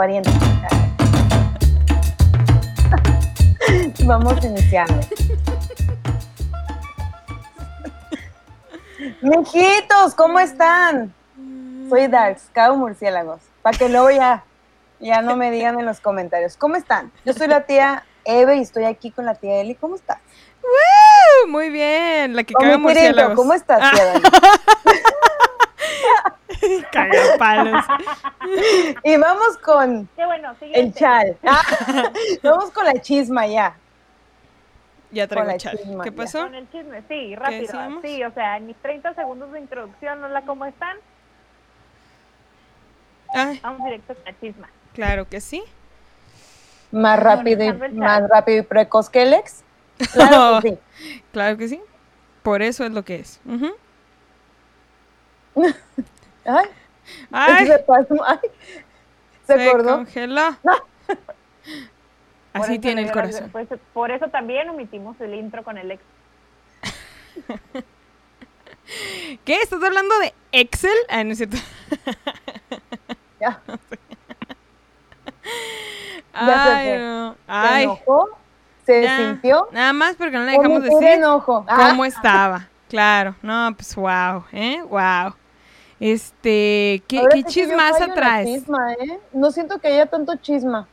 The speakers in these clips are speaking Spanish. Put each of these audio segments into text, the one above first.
parientes. Vamos iniciando. Mijitos, ¿cómo están? Soy Darks, Cabo Murciélagos. Para que luego ya, ya no me digan en los comentarios. ¿Cómo están? Yo soy la tía Eve y estoy aquí con la tía Eli. ¿Cómo estás? Muy bien, la que Con caga murciélagos. ¿Cómo estás, Ah. tía Dani? Cagapalos. Y vamos con Qué bueno, el chal. Ah, vamos con la chisma ya. Ya traigo Con la chal. chisma, ¿Qué ya. pasó? Con el chisme, sí, rápido. Sí, o sea, en mis 30 segundos de introducción, hola, ¿cómo están? Ay, Vamos directo con la chisma. claro que sí. Más rápido y, más rápido y precoz que el ex. Claro que sí. Claro que sí. Por eso es lo que es. Ay, Ay, se pasó. Ay, se se acordó. congeló. Así tiene el corazón. pues, por eso también omitimos el intro con el ex. ¿Qué? ¿Estás hablando de Excel? Ah, no es cierto. Ya, Ya se Ay, no. se Ay, enojó, se ya. sintió. Nada más porque no le dejamos decir enojo. Ah, cómo estaba. Claro, no, pues wow, ¿eh? Wow. Este, ¿qué, qué chismaza traes? Chisma, ¿eh? No siento que haya tanto chisma.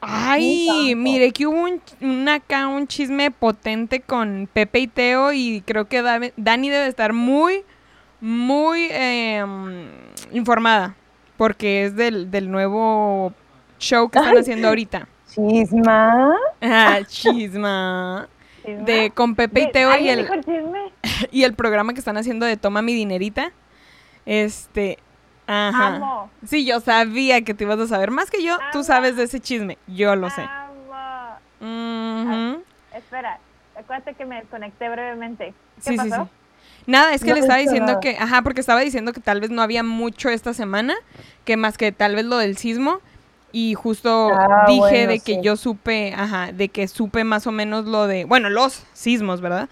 Ay, mire que hubo un, un acá un chisme potente con Pepe y Teo y creo que Dani debe estar muy, muy eh, mm, informada porque es del, del nuevo show que están haciendo ahorita. ¿Chisma? Ah, chisma. De con Pepe y ¿De- Teo y ¿Alguien el, y el programa que están haciendo de Toma mi dinerita. Este, ajá. Amo. Sí, yo sabía que te ibas a saber. Más que yo, tú sabes de ese chisme. Yo lo sé. Amo. Espera, acuérdate que me desconecté brevemente. ¿Qué Sí, pasó? sí. Nada, es que No le estaba diciendo nada. que, ajá, porque estaba diciendo que tal vez no había mucho esta semana, que más que tal vez lo del sismo. Y justo Ah, dije bueno, de que sí. yo supe, ajá, de que supe más o menos lo de, bueno, los sismos, ¿verdad?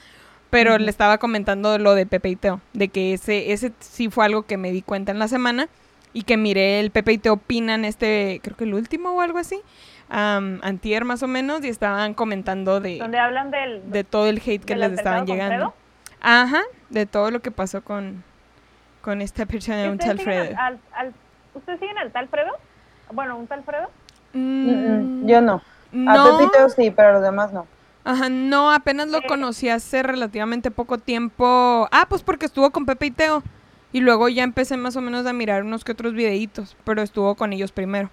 Pero le estaba comentando lo de Pepe y Teo, de que ese, ese sí fue algo que me di cuenta en la semana y que miré el Pepe y Teo opinan este, creo que el último o algo así, am, antier más o menos, y estaban comentando de, Donde hablan del... de todo el hate que les estaban llegando. Ajá, de todo lo que pasó con, con esta persona, un tal ¿Ustedes siguen Fredo. al, al- ¿Ustedes siguen al tal Fredo? Bueno, un tal Fredo. Mm, Mm, mm, Yo no. A no, Pepito sí, pero los demás no. ajá, no, apenas lo Eh. conocí hace relativamente poco tiempo. Ah, pues porque estuvo con Pepe y Teo. Y luego ya empecé más o menos a mirar unos que otros videitos, pero estuvo con ellos primero.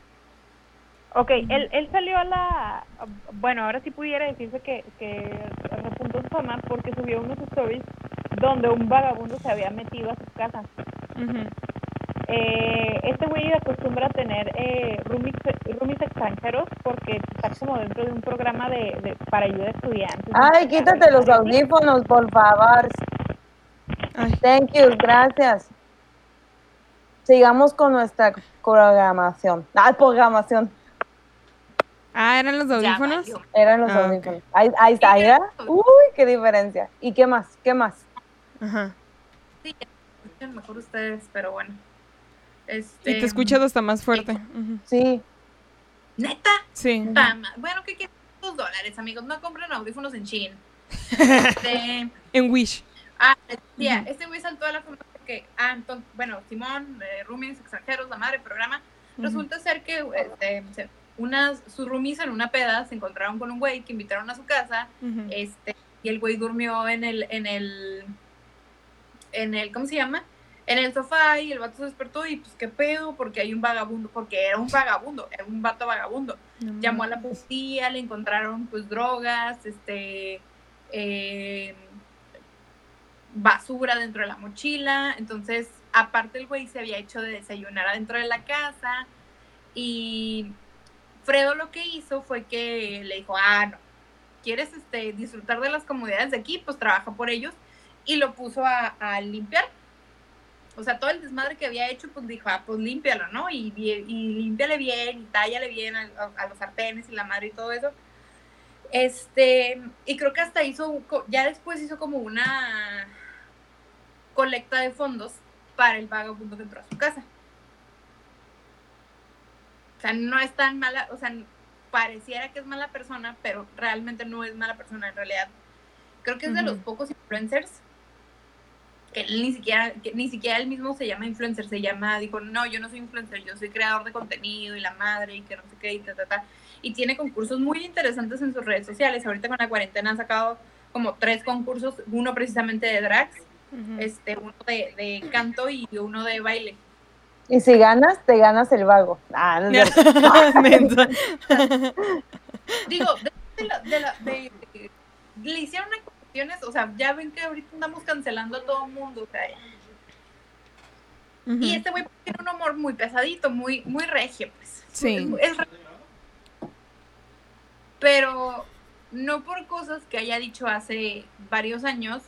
Ok, él, él salió a la... Bueno, ahora sí pudiera decirse que, que repuntó su fama porque subió unos stories donde un vagabundo se había metido a su casa. Ujú. Eh, este güey acostumbra a tener eh, roomies, roomies extranjeros porque está como dentro de un programa de, de- para ayuda a estudiantes. Ay, quítate los audífonos, por favor. Ay, Thank you, gracias. Sigamos con nuestra programación. Ah, programación. Ah, ¿eran los audífonos? Eran los Ah, audífonos. Ahí, ahí está, ahí era. Uy, qué diferencia. ¿Y qué más? ¿Qué más? Ajá. Sí, escuchan mejor ustedes, pero bueno. Este, Y te escuchas hasta más fuerte. Sí. Neta, Sí. Pama. Bueno, ¿qué quieres? Dos dólares, amigos. No compren audífonos en Shein. Este, En Wish. ah, les decía, este güey saltó a la fama porque, ah, entonces, bueno, Simón, eh, roomies extranjeros, la madre programa. Resulta ser que este, unas, sus roomies en una peda se encontraron con un güey que invitaron a su casa este y el güey durmió en el en el en el ¿cómo se llama? En el sofá y el vato se despertó y pues qué pedo porque hay un vagabundo porque era un vagabundo era un vato vagabundo. No llamó a la policía le encontraron pues drogas este eh, basura dentro de la mochila. Entonces aparte el güey se había hecho de desayunar adentro de la casa y Fredo lo que hizo fue que le dijo ah no quieres este, disfrutar de las comodidades de aquí, pues trabaja por ellos. Y lo puso a, a limpiar. O sea, todo el desmadre que había hecho, pues dijo, ah, pues límpialo, ¿no? Y, y, y límpiale bien, y tállale bien a, a- a los sartenes y la madre y todo eso. Este, y creo que hasta hizo, ya después hizo como una colecta de fondos para el vagabundo que entró a su casa. O sea, no es tan mala, o sea, pareciera que es mala persona, pero realmente no es mala persona en realidad. Creo que es de los pocos influencers que él ni siquiera, que ni siquiera él mismo se llama influencer, se llama, dijo, no, yo no soy influencer, yo soy creador de contenido y la madre y que no sé qué y ta, ta, ta. Y tiene concursos muy interesantes en sus redes sociales. Ahorita con la cuarentena han sacado como tres concursos, uno precisamente de drags, este, uno de, de canto y uno de baile. Y si ganas, te ganas el vago. Ah, no. Digo, de, la, de, la, de, le hicieron o sea, ya ven que ahorita andamos cancelando a todo el mundo, o sea, Y este güey tiene un humor muy pesadito, muy, muy regio, pues. Sí. Es, es pero no por cosas que haya dicho hace varios años,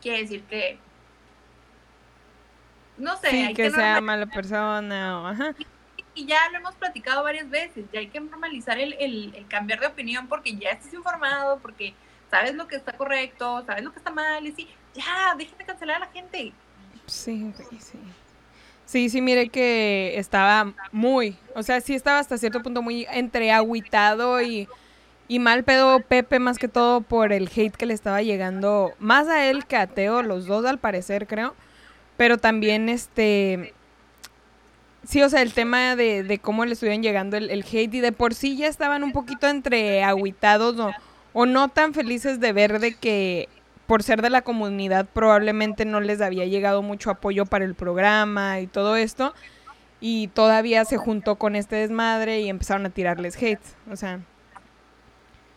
quiere decir que no sé, Sí, hay que que sea mala persona o ajá. y ya lo hemos platicado varias veces, ya hay que normalizar el, el- el cambiar de opinión porque ya estás informado, porque sabes lo que está correcto, sabes lo que está mal, y sí, ya, de cancelar a la gente. Sí, sí. Sí, sí, mire que estaba muy, o sea, sí estaba hasta cierto punto muy entre agüitado y, y mal pedo Pepe más que todo por el hate que le estaba llegando, más a él que a Teo, los dos al parecer creo, pero también este, sí, o sea, el tema de, de cómo le estuvieron llegando el, hate y de por sí ya estaban un poquito entre agüitados o, o no tan felices de ver de que por ser de la comunidad probablemente no les había llegado mucho apoyo para el programa y todo esto. Y todavía se juntó con este desmadre y empezaron a tirarles hate. O sea,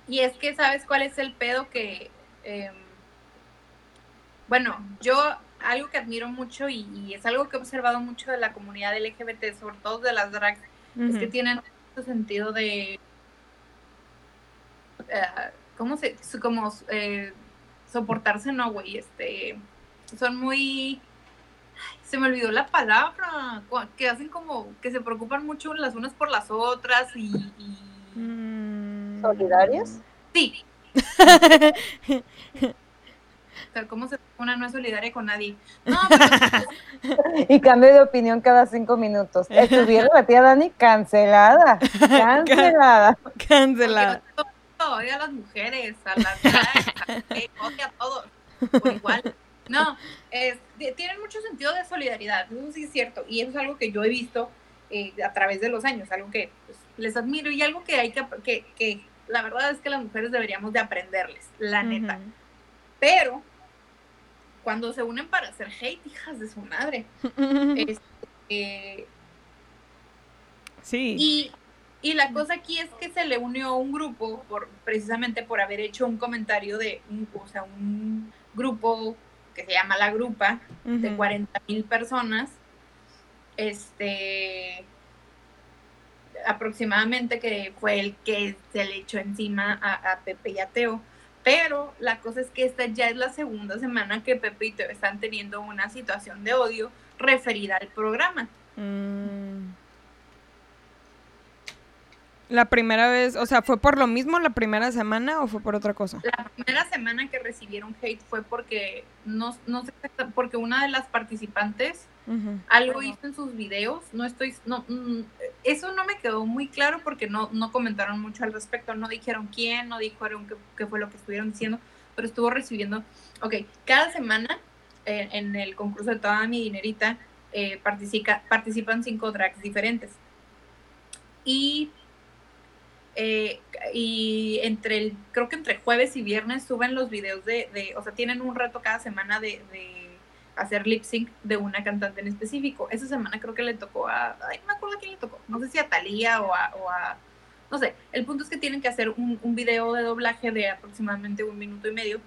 Y es que, ¿sabes cuál es el pedo que... em, bueno, yo algo que admiro mucho y, y es algo que he observado mucho de la comunidad LGBT, sobre todo de las drags, es que tienen este sentido de... eh, ¿Cómo se...? Como eh, soportarse, no, güey, este... Son muy... Se me olvidó la palabra, que hacen como que se preocupan mucho las unas por las otras y... y- mm, ¿Solidarios? Sí. O sea, ¿cómo se una no es solidaria con nadie? No, pero Y cambio de opinión cada cinco minutos. Estuviera la tía Dani cancelada. Cancelada. Cancelada. porque odia a las mujeres, a las drags, a- todos, por igual. No, es- tienen mucho sentido de solidaridad, eso sí es cierto, y eso es algo que yo he visto eh, a través de los años, algo que pues, les admiro y algo que hay que, que, que la verdad es que las mujeres deberíamos de aprenderles, la neta. Pero cuando se unen para hacer hate, hijas de su madre. Este, Sí. y, y la cosa aquí es que se le unió un grupo por precisamente por haber hecho un comentario de un, o sea, un grupo que se llama La Grupa de ujú. 40 mil personas. Este aproximadamente que fue el que se le echó encima a, a Pepe y a Teo. Pero la cosa es que esta ya es la segunda semana que Pepe y Teo están teniendo una situación de odio referida al programa. Mm. La primera vez, o sea, ¿fue por lo mismo la primera semana o fue por otra cosa? La primera semana que recibieron hate fue porque no, no sé porque una de las participantes algo hizo en sus videos, no estoy, no, mm, eso no me quedó muy claro porque no, no comentaron mucho al respecto, no dijeron quién, no dijeron qué, qué fue lo que estuvieron diciendo, pero estuvo recibiendo, ok, cada semana eh, en el concurso de toda mi dinerita eh, participa, participan cinco drags diferentes. Y, eh, y entre el, creo que entre jueves y viernes suben los videos de, o sea, tienen un reto cada semana de, hacer lip sync de una cantante en específico. Esa semana creo que le tocó a, ay, no me acuerdo quién le tocó, no sé si a Thalía o a, o a- no sé, el punto es que tienen que hacer un, un video de doblaje de aproximadamente un minuto y medio,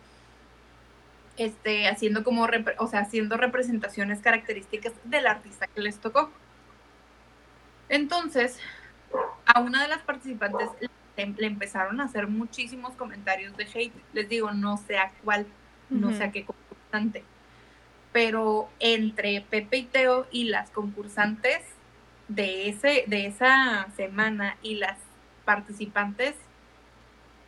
este, haciendo como, o sea, haciendo representaciones características del artista que les tocó. Entonces, a una de las participantes le, empezaron a hacer muchísimos comentarios de hate. Les digo, no sé a cuál, no sé a qué concursante. Pero entre Pepe y Teo y las concursantes de, ese, de esa semana y las participantes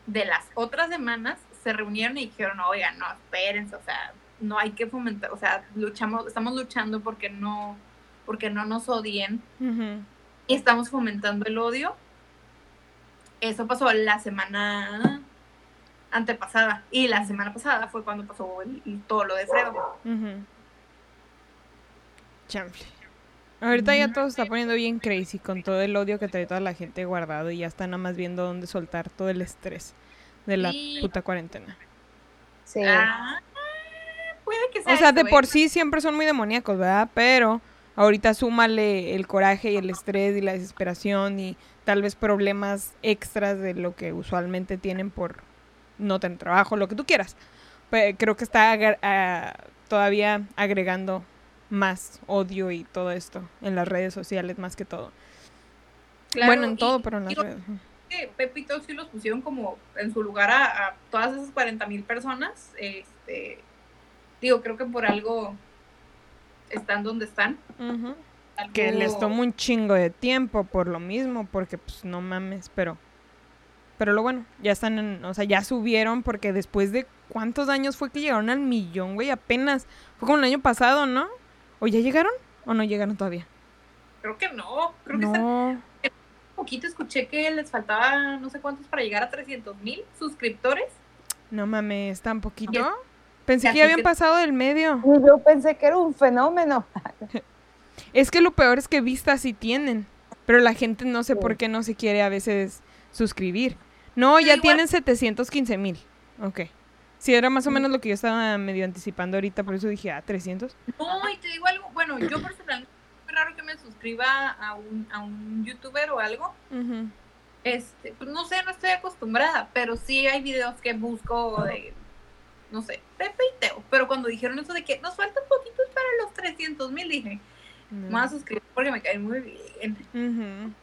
de las otras semanas se reunieron y dijeron, oigan, no, espérense, o sea, no hay que fomentar, o sea, luchamos, estamos luchando porque no, porque no nos odien. Y estamos fomentando el odio. Eso pasó la semana antepasada y la semana pasada fue cuando pasó el- todo lo de Fredo. Chanfle. Ahorita ya todo se está poniendo bien crazy con todo el odio que trae toda la gente guardado y ya está nada más viendo dónde soltar todo el estrés de la Sí. puta cuarentena. Sí. Ah, puede que sea O sea, de eso, ¿eh? por sí siempre son muy demoníacos, ¿verdad? Pero ahorita súmale el coraje y el estrés y la desesperación y tal vez problemas extras de lo que usualmente tienen por no tener trabajo, lo que tú quieras. Pe- creo que está todavía agregando más odio y todo esto en las redes sociales más que todo. Claro, bueno, en todo, pero en las digo redes. que Teo sí los pusieron como en su lugar a, a todas esas 40 mil personas. Este, digo, creo que por algo están donde están. Algo- Que les toma un chingo de tiempo por lo mismo, porque pues no mames, pero... Pero lo bueno, ya están en, o sea, ya subieron porque después de cuántos años fue que llegaron al millón, güey, apenas. Fue como el año pasado, ¿no? ¿O ya llegaron? ¿O no llegaron todavía? Creo que no, creo que están No. poquito. Escuché que les faltaba no sé cuántos para llegar a 300 mil suscriptores. No mames, tan poquito. Pensé que ya habían que- pasado del medio. Y yo pensé que era un fenómeno. Es que lo peor es que vistas sí tienen, pero la gente no sé Sí. por qué no se quiere a veces suscribir. No, Pero ya igual- tienen 715 mil. Ok. Sí, era más o menos lo que yo estaba medio anticipando ahorita, por eso dije, ah, 300. No, y te digo algo, bueno, yo personalmente es muy raro que me suscriba a un, a un youtuber o algo. Este, pues no sé, no estoy acostumbrada, pero sí hay videos que busco de, no sé, Pepe y Teo. Pero cuando dijeron eso de que nos faltan poquitos para los 300 mil, dije, me voy a suscribir porque me caen muy bien.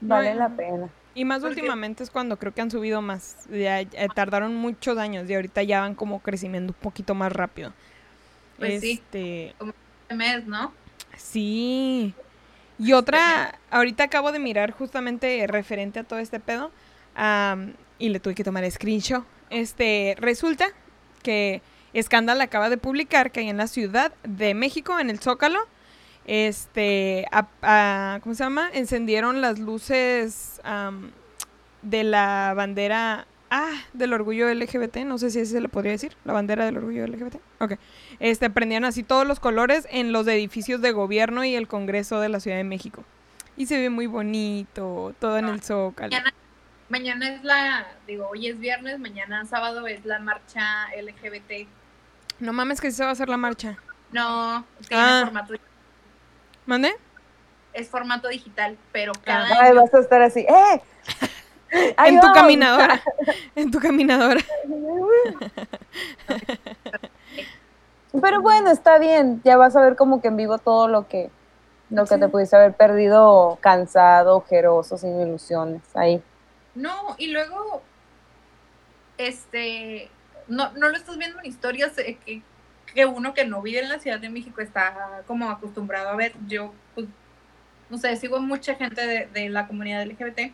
Vale la pena. Y más Porque- últimamente es cuando creo que han subido más. Ya, ya tardaron muchos años y ahorita ya van como creciendo un poquito más rápido. Pues sí. este, Este mes, ¿no? Sí. Y otra, ahorita acabo de mirar justamente referente a todo este pedo. y le tuve que tomar screenshot. Este, resulta que Scandal acaba de publicar que ahí en la Ciudad de México, en el Zócalo, este, a- a- ¿cómo se llama? Encendieron las luces de la bandera, ah, del orgullo LGBT, no sé si así se le podría decir, la bandera del orgullo LGBT. Ok. Este, prendían así todos los colores en los edificios de gobierno y el Congreso de la Ciudad de México. Y se ve muy bonito, todo en el Zócalo. Mañana, es la, digo, hoy es viernes, mañana sábado es la marcha LGBT. No mames que sí se va a hacer la marcha. No, tiene Ah. formato, ¿Mande? es formato digital, pero Ah. cada Ay, año vas a estar así. ¡Eh! En tu caminadora. En tu caminadora. Pero bueno, está bien. Ya vas a ver como que en vivo todo lo que lo que Sí. te pudiste haber perdido cansado, ojeroso, sin ilusiones. Ahí. No, y luego, este, no, no lo estás viendo en historias eh, que, que uno que no vive en la Ciudad de México está como acostumbrado a ver. Yo, pues, no sé, sigo mucha gente de, de la comunidad LGBT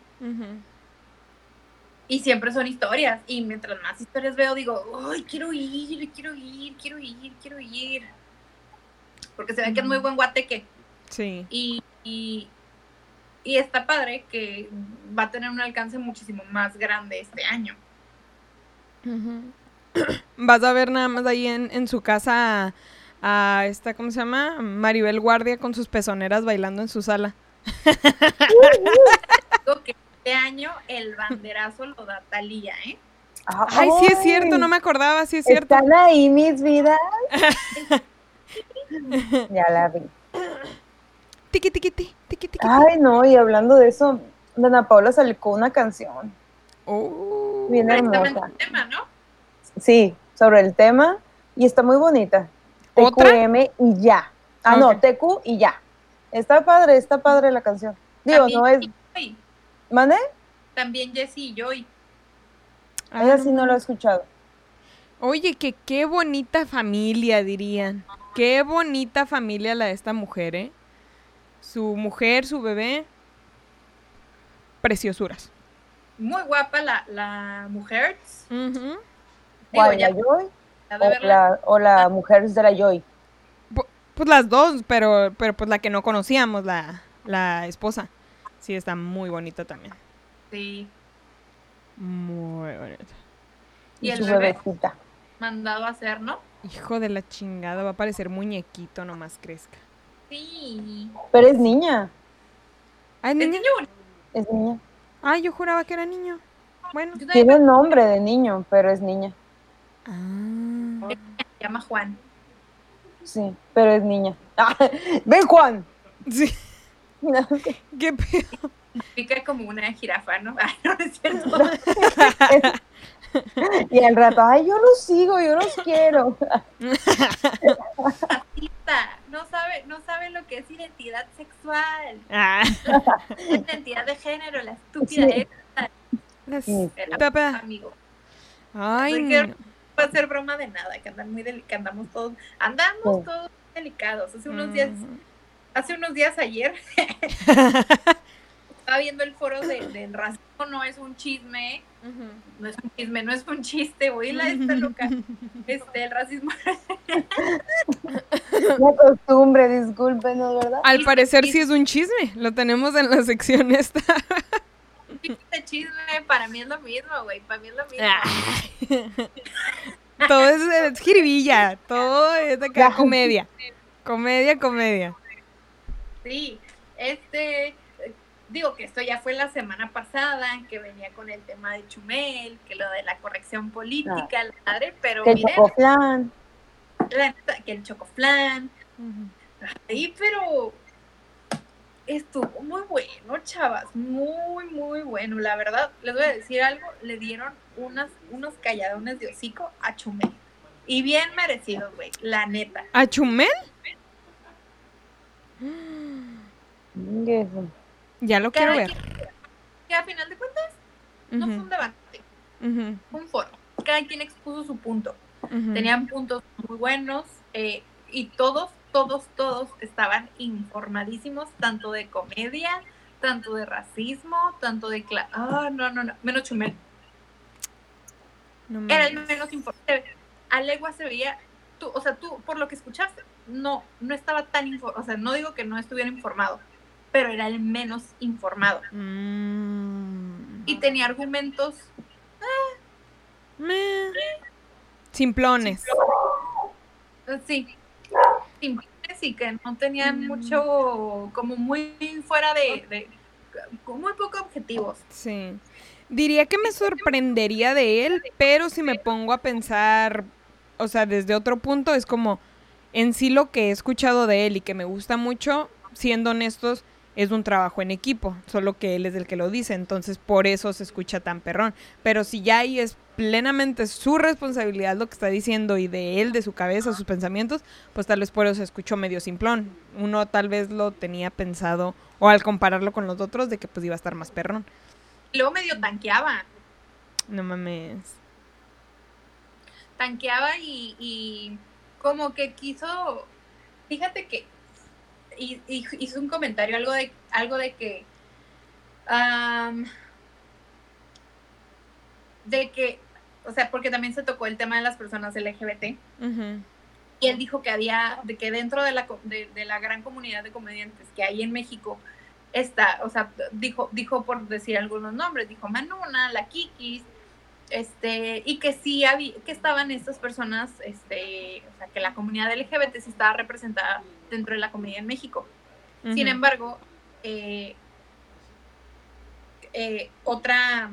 y siempre son historias. Y mientras más historias veo, digo, ay, quiero ir, quiero ir, quiero ir, quiero ir. Porque se ve que es muy buen guateque. Sí. Y, y, y está padre que va a tener un alcance muchísimo más grande este año. Vas a ver nada más ahí en, en su casa a, a esta, ¿cómo se llama? Maribel Guardia con sus pezoneras bailando en su sala. Digo que este año el banderazo lo da Talía, ¿eh? Ay, sí es cierto, no me acordaba, sí es cierto. Están ahí mis vidas. ya la vi. Tiqui, tiqui, ti, tiqui, tiqui. Ay, no, y hablando de eso, Dana Paula salió con una canción Oh. bien hermosa. el tema, ¿no? Sí, sobre el tema y está muy bonita. ¿Otra? TQM y ya. Ah, no. TQ y ya. Está padre, está padre la canción. Digo, También no es. Joy. ¿Mande? También Jessie y Joy. Ah, Ella sí no lo he escuchado. Oye, que qué bonita familia, dirían. Qué bonita familia la de esta mujer, ¿eh? Su mujer, su bebé. Preciosuras. Muy guapa la, la mujer. O la, o la mujer de la Joy. Pu- Pues las dos, pero, pero pues la que no conocíamos, la, la esposa. Sí, está muy bonito también. Sí. Muy bonito. Y Y el su bebé bebecita. mandado a hacer, ¿no? Hijo de la chingada, va a parecer muñequito nomás crezca. Sí. Pero es niña. ¿Ah, es Es niña? Es niña. Ah, yo juraba que era niño. Bueno. Tiene nombre de niño, pero es niña. Ah. me llama Juan. Sí, pero es niña. Ah, ¡Ven, Juan! Sí. ¿Qué pedo? Pica como una jirafa, ¿no? Ay, no, no es cierto. y al rato, ay, yo los sigo, yo los quiero. No sabe, no sabe lo que es identidad sexual. Ah. Identidad de género, la estúpida Sí. esta. La estúpida. Amigo. Ay, No quiero- no. va a ser broma de nada, que andan muy que andamos todos, andamos Sí. todos delicados. Hace unos días, hace unos días ayer estaba viendo el foro de, del racismo no es un chisme, no es un chisme, no es un chiste, oí la esta loca. Este, el racismo La costumbre, discúlpenos, ¿verdad? Al parecer sí es un chisme. Lo tenemos en la sección esta. este chisme para mí es lo mismo, güey, para mí es lo mismo. Ah. todo es, es jiribilla. Todo es de acá comedia. Comedia, comedia. Sí, este, digo que esto ya fue la semana pasada, que venía con el tema de Chumel, que lo de la corrección política, la madre, pero Que el miren, chocoflan. la neta, que el chocoflan, ahí, pero estuvo muy bueno, chavas, muy, muy bueno, la verdad, les voy a decir algo, le dieron unas, unos calladones de hocico a Chumel, y bien merecidos, güey, la neta. ¿A Chumel? Eso. Ya lo quiero ver. quien- que a final de cuentas no fue un debate, fue un foro, cada quien expuso su punto. tenían puntos muy buenos eh, y todos, todos, todos estaban informadísimos, tanto de comedia, tanto de racismo, tanto de... Ah, no, no, no, menos Chumel. No Era el menos informado. A legua se veía, tú, o sea, tú, por lo que escuchaste, no, no estaba tan informado, o sea, no digo que no estuviera informado, pero era el menos informado. Mm. Y tenía argumentos. Simplones. Eh, Sí. Simples y que no tenían mucho, como muy fuera de, de con muy poco objetivos. Sí. Diría que me sorprendería de él, pero si me pongo a pensar, o sea, desde otro punto, es como en sí lo que he escuchado de él y que me gusta mucho, siendo honestos, es un trabajo en equipo, solo que él es el que lo dice, entonces por eso se escucha tan perrón. Pero si ya ahí es plenamente su responsabilidad lo que está diciendo y de él, de su cabeza, sus pensamientos, pues tal vez por eso se escuchó medio simplón. Uno tal vez lo tenía pensado, o al compararlo con los otros, de que pues iba a estar más perrón. Y luego medio tanqueaba, No mames. tanqueaba y, y como que quiso, fíjate que y, y hizo un comentario algo de algo de que am, de que o sea porque también se tocó el tema de las personas LGBT y él dijo que había, de que dentro de la, de, de la gran comunidad de comediantes que hay en México, está, o sea, dijo, dijo por decir algunos nombres, dijo Manuna, la Kikis, este, y que sí había, que estaban estas personas, este, o sea, que la comunidad LGBT sí estaba representada dentro de la comedia en México. Sin embargo, eh, eh, otra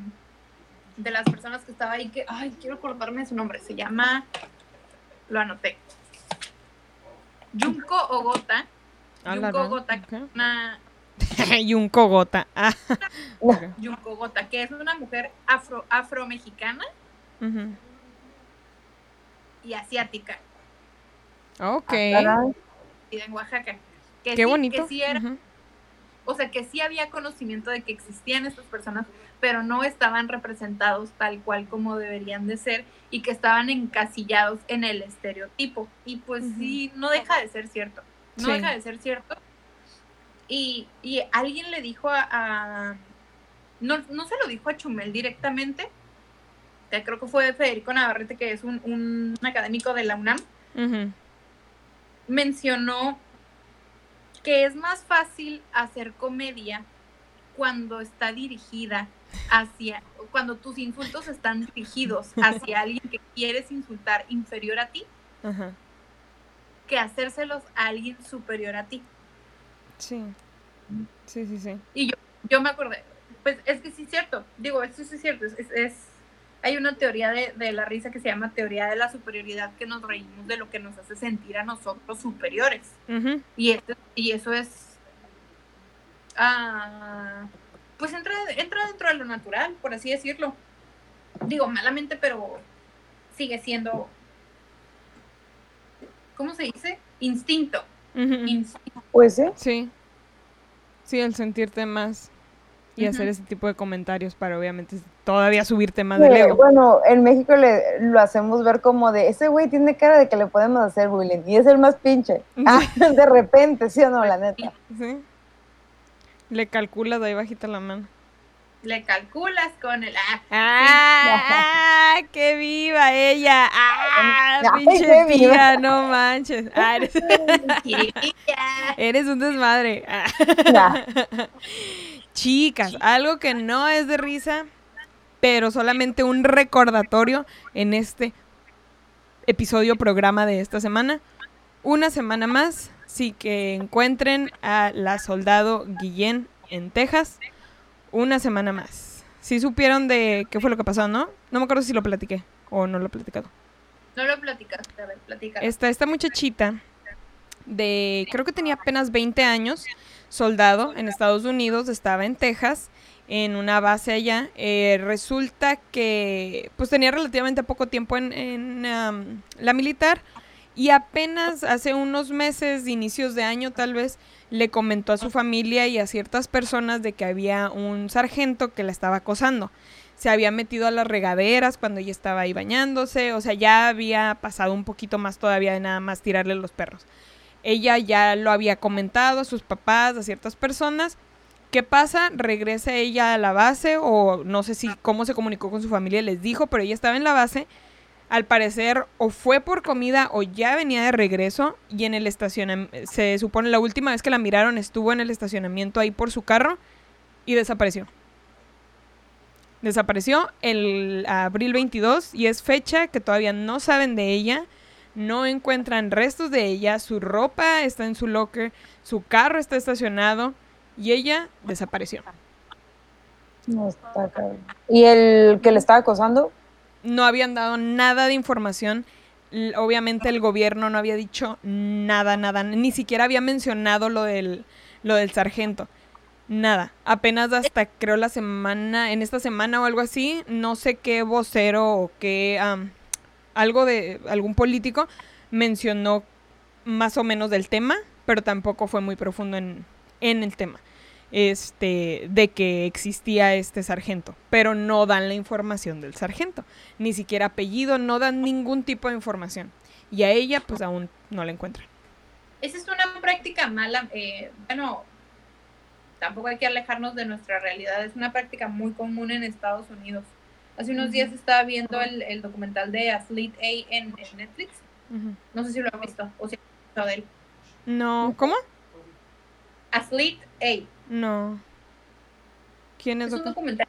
de las personas que estaba ahí, que, ay, quiero acordarme de su nombre, se llama, lo anoté, Junko Ogota, Ah, Junko Ogota, ok. una un cogota. Ah. Junko Ogota, que es una mujer afro, afromexicana y asiática, Ok. Caray. y en Oaxaca. Que Qué sí, bonito. Que sí era, o sea, que sí había conocimiento de que existían estas personas, pero no estaban representados tal cual como deberían de ser y que estaban encasillados en el estereotipo. Y pues sí, no deja de ser cierto. No Sí. deja de ser cierto. Y, y alguien le dijo a... a- no, no se lo dijo a Chumel directamente, creo que fue Federico Navarrete, que es un, un académico de la UNAM, mencionó que es más fácil hacer comedia cuando está dirigida hacia, cuando tus insultos están dirigidos hacia alguien que quieres insultar inferior a ti, que hacérselos a alguien superior a ti. Sí. Sí, sí, sí. Y yo, yo me acordé, pues es que sí es cierto, digo, esto sí es cierto, es, es- hay una teoría de, de la risa que se llama teoría de la superioridad, que nos reímos de lo que nos hace sentir a nosotros superiores. Y, este- y eso es, ah, pues entra, entra dentro de lo natural, por así decirlo. Digo, malamente, pero sigue siendo, ¿cómo se dice? Instinto. Pues sí. Sí. Sí, el sentirte más y hacer ese tipo de comentarios para obviamente todavía subirte más del Que, ego. bueno, en México le, lo hacemos ver como de, ese güey tiene cara de que le podemos hacer bullying y es el más pinche. Ah, de repente, ¿sí o no? La neta. Sí. Le calculas ahí bajita la mano. Le calculas con el... ah, ¡Ah! ¡Que viva ella! ¡Ah! Ay, ¡Pinche qué viva. tía! ¡No manches! Ah, eres, un desmadre. Ah. Chicas, algo que no es de risa, pero solamente un recordatorio en este episodio programa de esta semana. Una semana más, sí que encuentren a la soldado Guillén en Texas. Una semana más. Si supieron de qué fue lo que pasó, ¿no? No me acuerdo si lo platiqué o no lo he platicado. No lo platicaste, a ver, platica. Está esta muchachita de, creo que tenía apenas 20 años, soldado en Estados Unidos, estaba en Texas, en una base allá. Eh, resulta que pues tenía relativamente poco tiempo en, la militar y apenas hace unos meses, inicios de año tal vez, le comentó a su familia y a ciertas personas de que había un sargento que la estaba acosando. Se había metido a las regaderas cuando ella estaba ahí bañándose, o sea, ya había pasado un poquito más todavía de nada más tirarle los perros. Ella ya lo había comentado a sus papás, a ciertas personas. ¿Qué pasa? Regresa ella a la base o no sé si cómo se comunicó con su familia, les dijo, pero ella estaba en la base. Al parecer o fue por comida o ya venía de regreso y en el estacionamiento, se supone la última vez que la miraron estuvo en el estacionamiento ahí por su carro y desapareció. Desapareció el abril 22 y es fecha que todavía no saben de ella, no encuentran restos de ella, su ropa está en su locker, su carro está estacionado y ella desapareció. No está. ¿Y el que le estaba acosando? No habían dado nada de información. Obviamente el gobierno no había dicho nada, nada, ni siquiera había mencionado lo del, lo del sargento. Nada. Apenas hasta creo la semana, en esta semana o algo así, no sé qué vocero o qué algo de algún político mencionó más o menos del tema, pero tampoco fue muy profundo en, en el tema. Este, de que existía este sargento, pero no dan la información del sargento, ni siquiera apellido, no dan ningún tipo de información. Y a ella, pues aún no la encuentran. Esa es una práctica mala. eh, bueno, tampoco hay que alejarnos de nuestra realidad. Es una práctica muy común en Estados Unidos. Hace unos días estaba viendo el, el documental de Athlete A en, en Netflix. No sé si lo han visto o si han escuchado de él. No, ¿cómo? Athlete A. No. ¿Quién es Es un documental.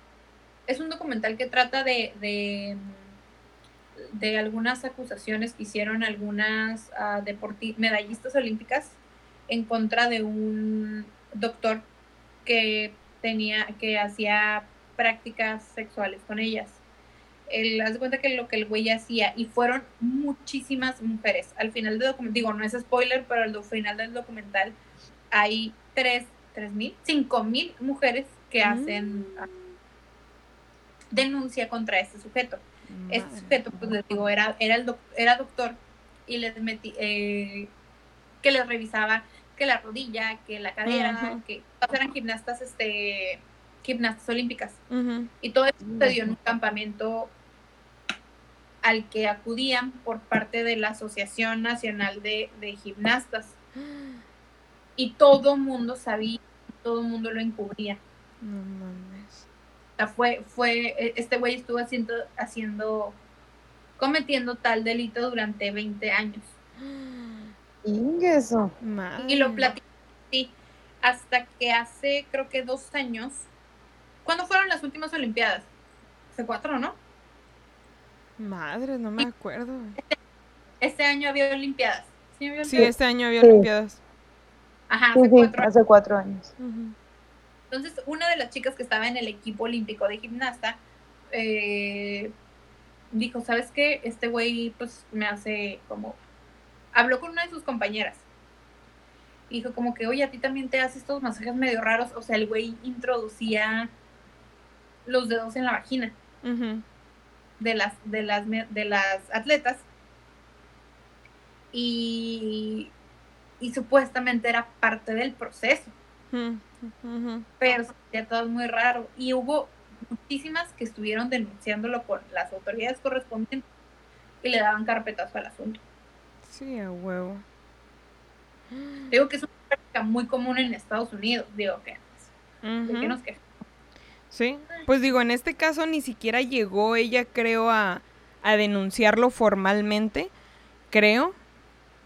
Es un documental que trata de, de, de algunas acusaciones que hicieron algunas deporti- medallistas olímpicas en contra de un doctor que tenía, que hacía prácticas sexuales con ellas. Él, haz de cuenta que lo que el güey hacía, y fueron muchísimas mujeres. Al final del documental, digo, no es spoiler, pero al final del documental hay tres, tres mil, cinco mil mujeres que hacen ah, denuncia contra este sujeto. Este sujeto, pues les digo, era, era, el doc- era doctor y les metí, eh, que les revisaba que la rodilla, que la cadera, Ujú. que todas eran gimnastas, este, gimnastas olímpicas. Y todo eso sucedió en un campamento al que acudían por parte de la Asociación Nacional de, de Gimnastas. Y todo mundo sabía, todo mundo lo encubría. No mames. O sea, fue, fue, e- este güey estuvo haciendo, haciendo, cometiendo tal delito durante 20 años. Ingueso. Madre. Y lo platicé así, hasta que hace, creo que dos años, ¿Cuándo fueron las últimas Olimpiadas? Hace cuatro, ¿no? Madre, no me acuerdo. Este año había Olimpiadas. ¿Sí, había Sí, Olimpiadas? este año había Sí. Olimpiadas. Ajá, hace sí, cuatro años. hace cuatro años. Ujú. Entonces, una de las chicas que estaba en el equipo olímpico de gimnasta eh, dijo, ¿sabes qué? Este güey, pues, me hace como... Habló con una de sus compañeras. Y dijo como que, oye, a ti también te hace estos masajes medio raros. O sea, el güey introducía los dedos en la vagina Ujú. de las, de las, de las atletas. Y, y supuestamente era parte del proceso. Ujú. Ujú. pero se sentía todo muy raro. Y hubo muchísimas que estuvieron denunciándolo con las autoridades correspondientes y le daban carpetazo al asunto. Sí, a huevo. Digo que es una práctica muy común en Estados Unidos. Digo que, ¿de qué Ujú. nos quejamos? Sí, pues digo, en este caso ni siquiera llegó ella, creo, a, a denunciarlo formalmente, creo,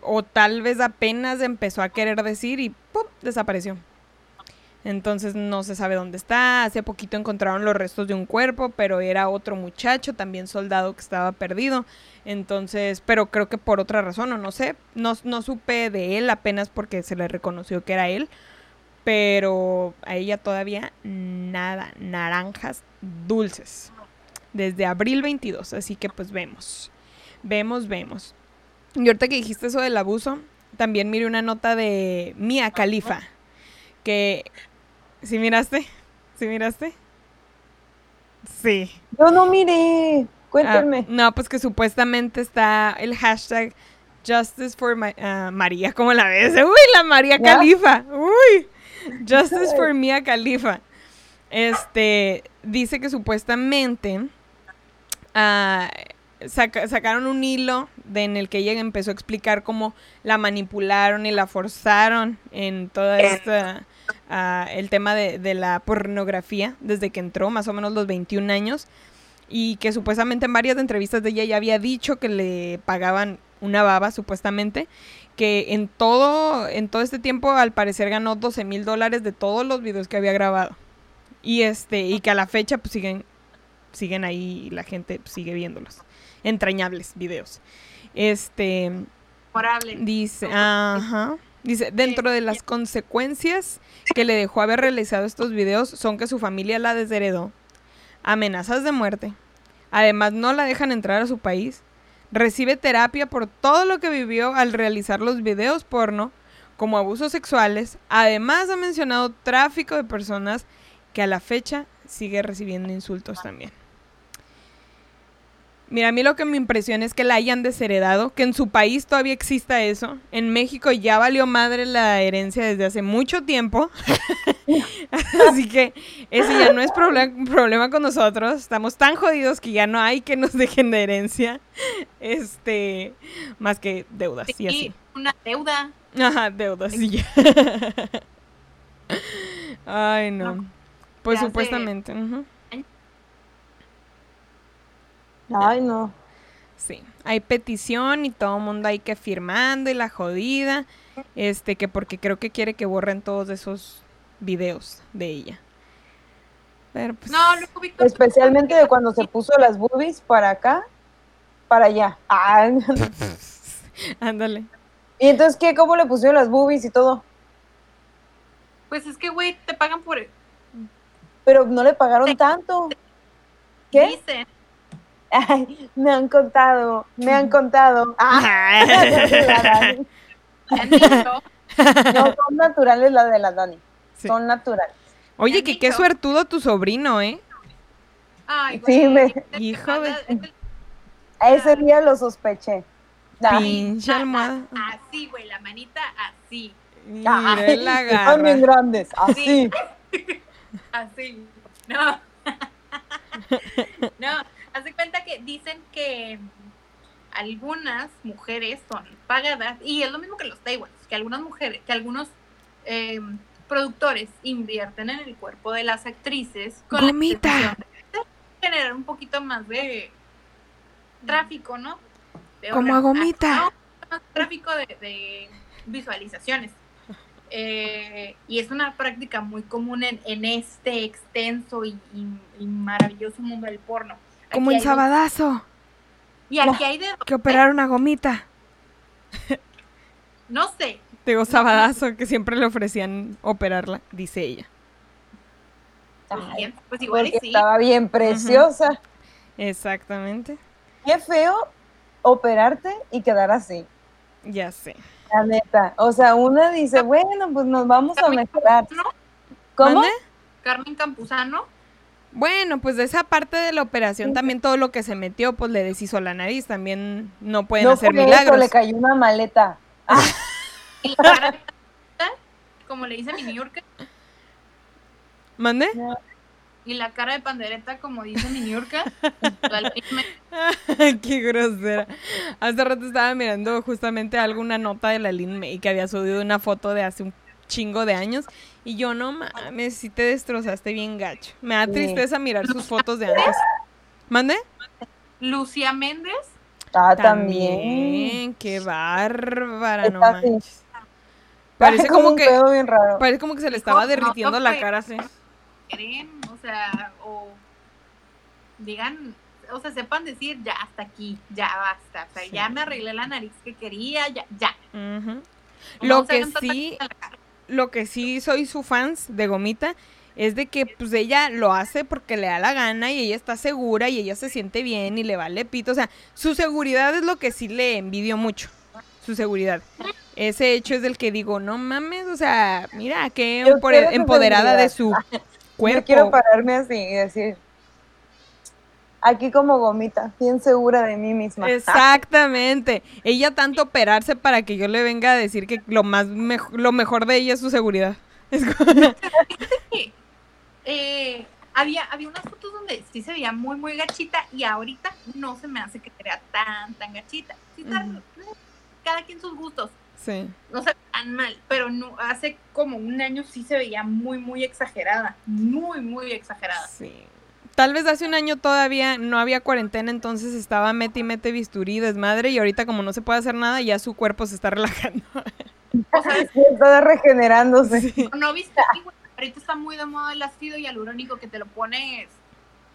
o tal vez apenas empezó a querer decir y ¡pum! desapareció. Entonces no se sabe dónde está. Hace poquito encontraron los restos de un cuerpo, pero era otro muchacho, también soldado que estaba perdido. Entonces, pero creo que por otra razón, o no sé, no, no supe de él apenas porque se le reconoció que era él. Pero a ella todavía nada, naranjas dulces. Desde abril 22, así que pues vemos. Vemos, vemos. Y ahorita que dijiste eso del abuso, también miré una nota de Mia Khalifa. Que. ¿Sí miraste? ¿Sí miraste? Sí. Yo no miré. Cuéntame. Ah, no, pues que supuestamente está el hashtag Justice for Ma- ah, María, ¿cómo la ves? Uy, la María. Califa. Uy. Justice for Mia Khalifa. Este dice que supuestamente ah, saca- sacaron un hilo de, en el que ella empezó a explicar cómo la manipularon y la forzaron en toda esta ah, el tema de, de la pornografía desde que entró, más o menos los 21 años y que supuestamente en varias entrevistas de ella ya había dicho que le pagaban una baba, supuestamente, que en todo, en todo este tiempo al parecer ganó 12 mil dólares de todos los videos que había grabado. Y este, y que a la fecha pues siguen, siguen ahí y la gente pues, sigue viéndolos. Entrañables videos. Este, Memorable. Dice, ajá. Dice, dentro de las consecuencias que le dejó haber realizado estos videos son que su familia la desheredó, amenazas de muerte, además no la dejan entrar a su país, recibe terapia por todo lo que vivió al realizar los videos porno, como abusos sexuales, además ha mencionado tráfico de personas que a la fecha sigue recibiendo insultos también. Mira, a mí lo que me impresiona es que la hayan desheredado, que en su país todavía exista eso. En México ya valió madre la herencia desde hace mucho tiempo. Así que ese ya no es proble- problema con nosotros. Estamos tan jodidos que ya no hay que nos dejen de herencia. Este, más que deudas y Sí, así. una deuda. Ajá, deudas y ya. Ay, no. No, Pues supuestamente. Ay, no. Sí, hay petición y todo el mundo ahí que firmando y la jodida, este, que porque creo que quiere que borren todos esos videos de ella. Pero pues, No, Víctor. Especialmente de cuando se puso las boobies para acá, para allá. Ay, ándale. ¿Y entonces qué? ¿Cómo le pusieron las boobies y todo? Pues es que, güey, te pagan por. Pero no le pagaron tanto. ¿Qué? Dicen. Ay, me han contado, me han contado. Ah, no, son naturales las de la Dani. Sí. Son naturales. Oye, que qué suertudo tu sobrino, ¿eh? Ay, güey. Sí, me- Hijo de- A ese día lo sospeché. Pinche ah, almohada. ah, Así, güey, la manita así. Mira, ay, la son bien garra. grandes, así. Así. No. no, haz de cuenta que dicen que algunas mujeres son pagadas, y es lo mismo que los Taiwans, que algunas mujeres, que algunos eh, productores invierten en el cuerpo de las actrices con la Gomita. de generar un poquito más de tráfico, ¿no? De Como a Gomita. ah, más tráfico de, de visualizaciones. Eh, y es una práctica muy común en, en este extenso y, y- y maravilloso mundo del porno. Como hay Sabadazo, de- Y aquí hay de... que operaron a Gomita. No sé, Digo, Sabadazo, que siempre le ofrecían operarla, dice ella. pues, Ay, bien, pues igual y sí. estaba bien preciosa. Exactamente. Qué feo operarte y quedar así. Ya sé. La neta. O sea, una dice, bueno, pues nos vamos a mejorar. Campuzano, ¿Cómo? ¿Mande? Carmen Campuzano, Bueno, pues de esa parte de la operación también todo lo que se metió, pues le deshizo la nariz. También no pueden No hacer fue eso, milagros. le cayó una maleta. y la cara de pandereta, como le dice mi New Yorker, ¿Mande? y la cara de pandereta, como dice mi New Yorker, Qué grosera. Hace rato estaba mirando justamente alguna nota de la Lin May que había subido una foto de hace un chingo de años. Y yo, no mames, si te destrozaste bien gacho. Me da Sí. tristeza mirar sus fotos de antes. ¿Mande? Lucía Méndez, Ah, también. Qué bárbara, no así. manches. Parece como que, pedo bien raro. parece como que se le estaba derritiendo no la cara así. creen, o sea, o digan, o sea, sepan decir, ya hasta aquí, ya basta, o sea, Sí. ya me arreglé la nariz que quería, ya, ya. Lo que sí, lo que sí soy su fans de Gomita es de que pues ella lo hace porque le da la gana y ella está segura y ella se siente bien y le vale pito. O sea, su seguridad es lo que sí le envidio mucho. Su seguridad. Ese hecho es del que digo, no mames, o sea, mira, qué empoderada de su cuerpo. Yo quiero pararme así y decir, aquí como gomita, bien segura de mí misma. Exactamente. Ella tanto operarse para que yo le venga a decir que lo más lo mejor de ella es su seguridad. Es como- Sí. Eh, había, había unas fotos donde sí se veía muy, muy gachita y ahorita no se me hace que se vea tan, tan gachita. Sí. Cada quien sus gustos. sí. no se ve tan mal, pero no, hace como un año sí se veía muy, muy exagerada, muy, muy exagerada. Sí. Tal vez hace un año todavía no había cuarentena, entonces estaba mete y mete bisturí, desmadre, y ahorita como no se puede hacer nada, ya su cuerpo se está relajando. O sea, Está regenerándose. Sí. no viste, ahorita está muy de moda el ácido hialurónico que te lo pones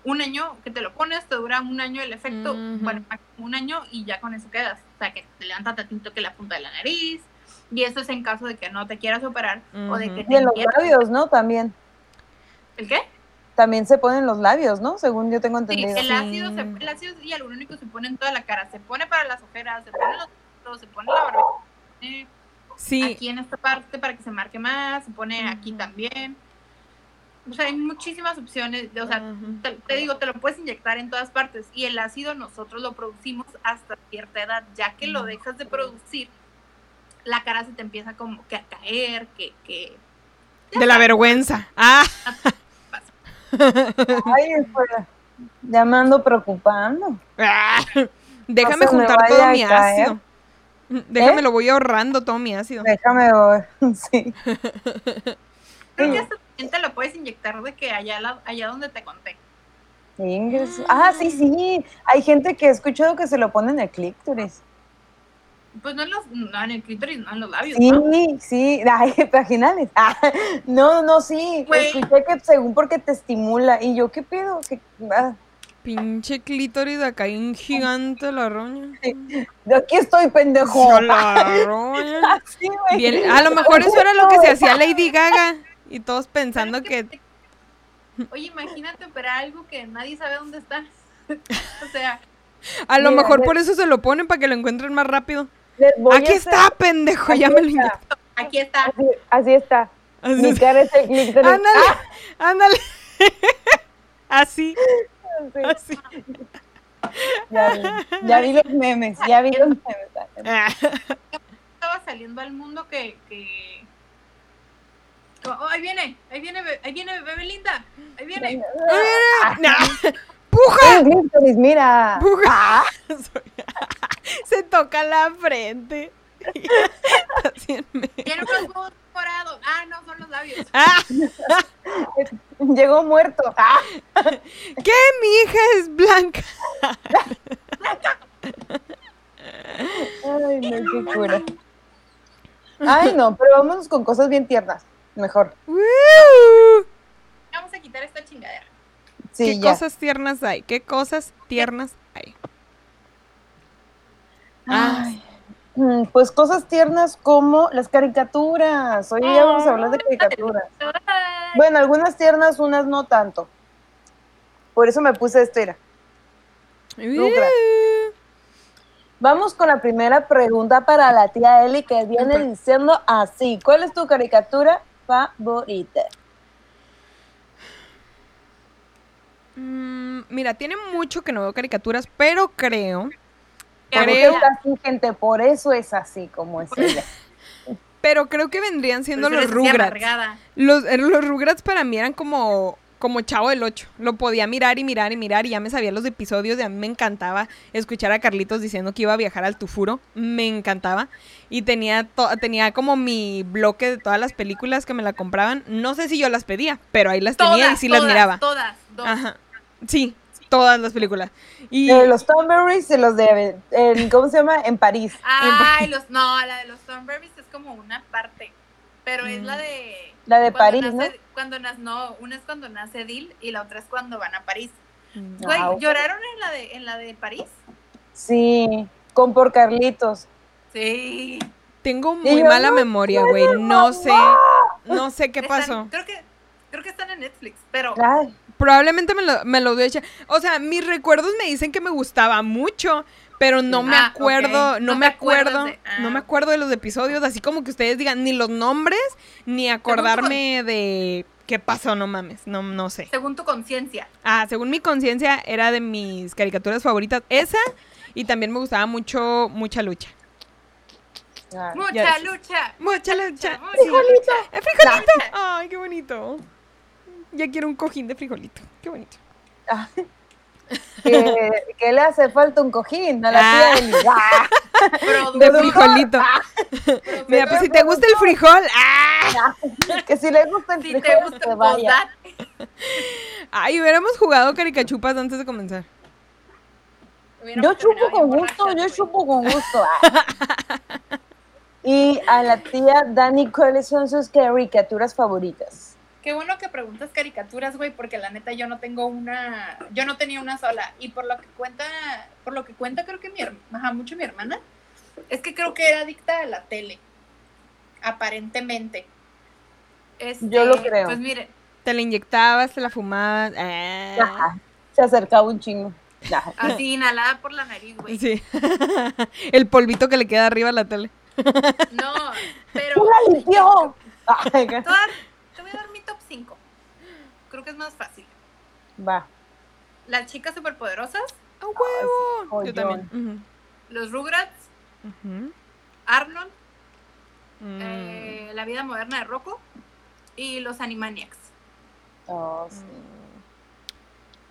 un año, que te lo pones, te dura un año el efecto, bueno, un año y ya con eso quedas. O sea, que te levanta tantito que la punta de la nariz, y eso es en caso de que no te quieras operar o de que te Y en los labios, ¿no? También. ¿El qué? También se ponen los labios, ¿no? Según yo tengo Sí, entendido. el Sí. ácido, se, el ácido hialurónico se pone en toda la cara, se pone para las ojeras, se pone en los ojos, se pone en la barbilla, eh, Sí, aquí en esta parte para que se marque más, se pone aquí también. O sea, hay muchísimas opciones, o sea, te, te digo, te lo puedes inyectar en todas partes y el ácido nosotros lo producimos hasta cierta edad, ya que lo dejas de producir, la cara se te empieza como que a caer, que, que de la vergüenza. Ah, Ay, espera. Ya me ando preocupando. ah. déjame No juntar todo mi caer. ácido. Déjame ¿Eh? lo voy ahorrando todo mi ácido. Déjame. Sí. creo que hasta te lo puedes inyectar de que allá, la- allá donde te conté. Ah, sí, sí. Hay gente que he escuchado que se lo pone en el clítoris. Pues no en los, no en el clítoris, no en los labios, Sí, ¿no? sí. Ay, vaginales. Ah, no, no, sí. Güey. Escuché que según porque te estimula. Y yo, ¿qué pido? ¿Qué- ah, Pinche clítoris de acá, hay un gigante la roña. de aquí estoy, pendejo. La roña. Sí. Bien, a lo mejor eso era lo que se hacía Lady Gaga. Y todos pensando que. Oye, imagínate operar algo que nadie sabe dónde está. o sea, A lo Mira, mejor por eso se lo ponen para que lo encuentren más rápido. Aquí hacer- está, pendejo, ya Aquí me lo está. inyecté. aquí está. Así, así está. Así Mi es. cara es el clítoris. Ándale, ándale. Así, Ah, sí. así. Ya vi, ya vi los memes, ya vi los memes. Ah, Estaba saliendo al mundo que. que... Oh, ahí viene, ahí viene, ahí viene Bebe Linda, ahí viene. nah. ¡Puja! Clítoris, mira. ¡Puja! Se toca la frente. Tiene. Ah, no, son los labios. Ah, Llegó muerto. Ah, ¿Qué? Mi hija es blanca. Ay, no, qué cura. Ay, no, pero vámonos con cosas bien tiernas. Mejor. ¡Woo! Vamos a quitar esta chingadera. Sí, ¿Qué ya. cosas tiernas hay? ¿Qué cosas tiernas hay? Ay, mm, pues cosas tiernas como las caricaturas. Hoy ya vamos a hablar de caricaturas. Bueno, algunas tiernas, unas no tanto. Por eso me puse esto, mira. Rugrats. Vamos con la primera pregunta para la tía Eli que viene diciendo así. ¿Cuál es tu caricatura favorita? Mm, mira, tiene mucho que no veo caricaturas, pero creo, qué ¿Por qué creo, es así, gente? Por eso es así como es ella. pero creo que vendrían siendo los Rugrats. Los, eh, los Rugrats para mí eran como, como Chavo del 8. Lo podía mirar y mirar y mirar y ya me sabía los episodios y a mí me encantaba escuchar a Carlitos diciendo que iba a viajar al Tufuro. Me encantaba. Y tenía, to- tenía como mi bloque de todas las películas que me la compraban. No sé si yo las pedía, pero ahí las tenía y Todas, sí las todas, miraba. Todas, dos. Ajá. Sí, todas las películas. Y Eh, los Thornberrys y los de, en- ¿cómo se llama? En París. Ay, los, no, la de los Thornberrys es como una parte. Pero es Mm. la de. La de París, nace- Cuando nace, no, una es cuando nace Dil y la otra es cuando van a París. Mm. Güey, Ah. ¿lloraron en la de, en la de París? Sí, con por Carlitos. Sí. tengo muy yo, mala "No memoria, güey. No sé, no sé qué Están- pasó. Creo que, creo que están en Netflix, pero Ay, Probablemente me lo, me lo eche. O sea, mis recuerdos me dicen que me gustaba mucho, pero no me Ah, acuerdo, no, No me acuerdo, de- ah. no me acuerdo de los episodios, así como que ustedes digan ni los nombres, ni acordarme de qué pasó, no mames, no, no sé. según tu conciencia. Ah, según mi conciencia, era de mis caricaturas favoritas, esa, y también me gustaba mucho, mucha lucha. Mucha lucha. Mucha lucha. mucha lucha. ¡El frijolito! Lucha. ¡Ay, qué bonito! Ya quiero un cojín de frijolito. Qué bonito. Ay. que, que le hace falta un cojín a la Ah. tía Eli. Ah. De frijolito. Mira, pues si te gusta el frijol, ¡ah! que si le gusta el Si te frijol, gusta que el vaya. Ay, hubiéramos jugado caricachupas antes de comenzar. Yo chupo con gusto, yo chupo con gusto. Ah. Y a la tía Dani, ¿cuáles son sus caricaturas favoritas? Qué bueno que preguntas caricaturas, güey, porque la neta yo no tengo una, yo no tenía una sola y por lo que cuenta, por lo que cuenta creo que mi hermana, ajá, mucho mi hermana, es que creo que era adicta a la tele, aparentemente. Este, Yo lo creo. Pues miren, Te la inyectabas, te la fumabas. ah. Ajá. Se acercaba un chingo. Ajá. así inhalada por la nariz, güey. Sí. el polvito que le queda arriba a la tele. No, pero ¡Tú la limpió! Ay, te voy a dar- te voy a dar mi top 5. Creo que es más fácil. Va. Las chicas superpoderosas, ¡A huevo! Yo también. los Rugrats, ujú. Arnold, Mm. eh, La vida moderna de Rocco y los Animaniacs. Oh, sí.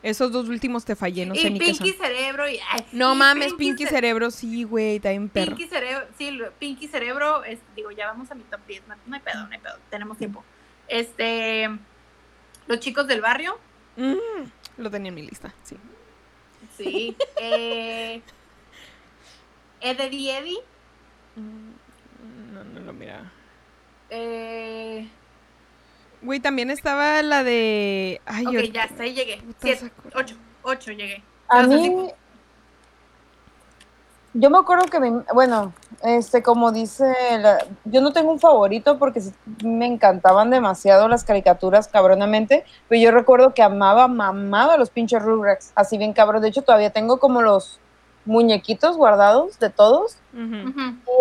Esos dos últimos te fallé, no sé ni qué Pinky son. Cerebro y ay, No mames, Pinky Ce- Cerebro, sí, güey, bien perro. Pinky Cerebro, sí, Pinky Cerebro, es, digo, ya vamos a mi top 10, no, no hay pedo, no hay pedo, tenemos tiempo. Este, los chicos del barrio, Mm, lo tenía en mi lista, sí. sí, eh, Eddie Eddie, Mm, No, no lo miraba. eh, Güey, también estaba la de. Ay, ok, ya, hasta ahí llegué, siete, ocho, ocho llegué. A mí, yo me acuerdo que, mi- bueno, este, como dice, la- yo no tengo un favorito porque me encantaban demasiado las caricaturas cabronamente, pero yo recuerdo que amaba, mamaba los pinches Rugrats, así bien cabrón. De hecho, todavía tengo como los muñequitos guardados de todos.